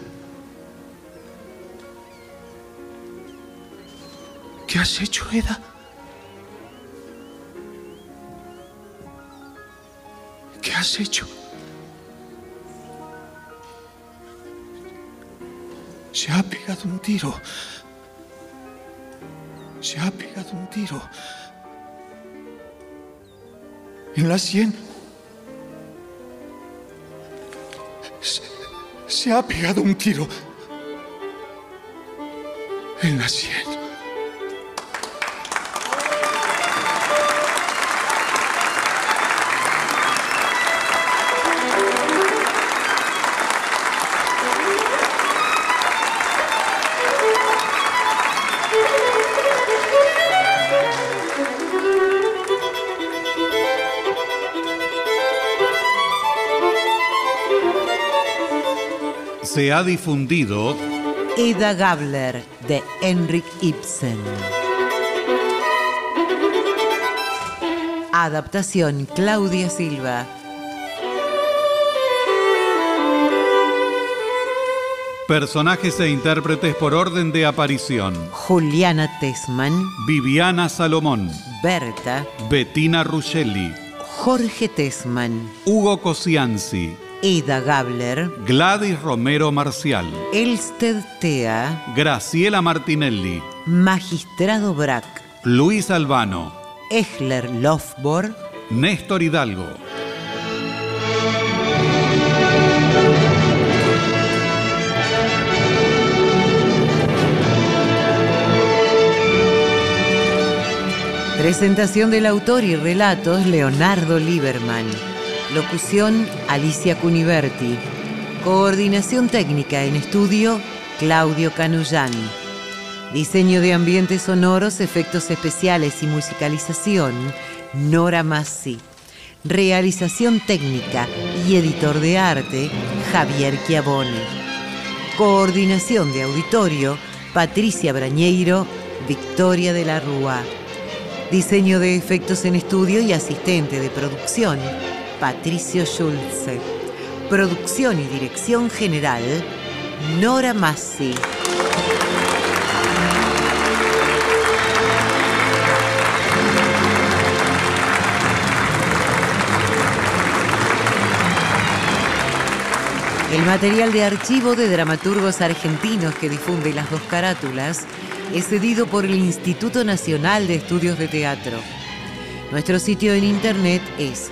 ¿Qué has hecho, Eda? ¿Qué has hecho? Se ha pegado un tiro. Se ha pegado un tiro. En la sien. Se, se ha pegado un tiro. En la sien. Se ha difundido Eda Gabler de Henrik Ibsen. Adaptación Claudia Silva. Personajes e intérpretes por orden de aparición. Juliana Tesman, Viviana Salomón, Berta, Bettina Ruscelli, Jorge Tesman, Hugo Cosianzi, Eda Gabler, Gladys Romero Marcial, Elsted Tea, Graciela Martinelli, Magistrado Brack, Luis Albano, Echler Lofbor, Néstor Hidalgo. Presentación del autor y relatos Leonardo Lieberman. Locución Alicia Cuniverti. Coordinación técnica en estudio Claudio Canullán. Diseño de ambientes sonoros, efectos especiales y musicalización Nora Massi. Realización técnica y editor de arte Javier Chiavone. Coordinación de auditorio Patricia Brañeiro, Victoria de la Rúa. Diseño de efectos en estudio y asistente de producción, Patricio Schulze. Producción y dirección general, Nora Massi. El material de archivo de dramaturgos argentinos que difunde las dos carátulas es cedido por el Instituto Nacional de Estudios de Teatro. Nuestro sitio en internet es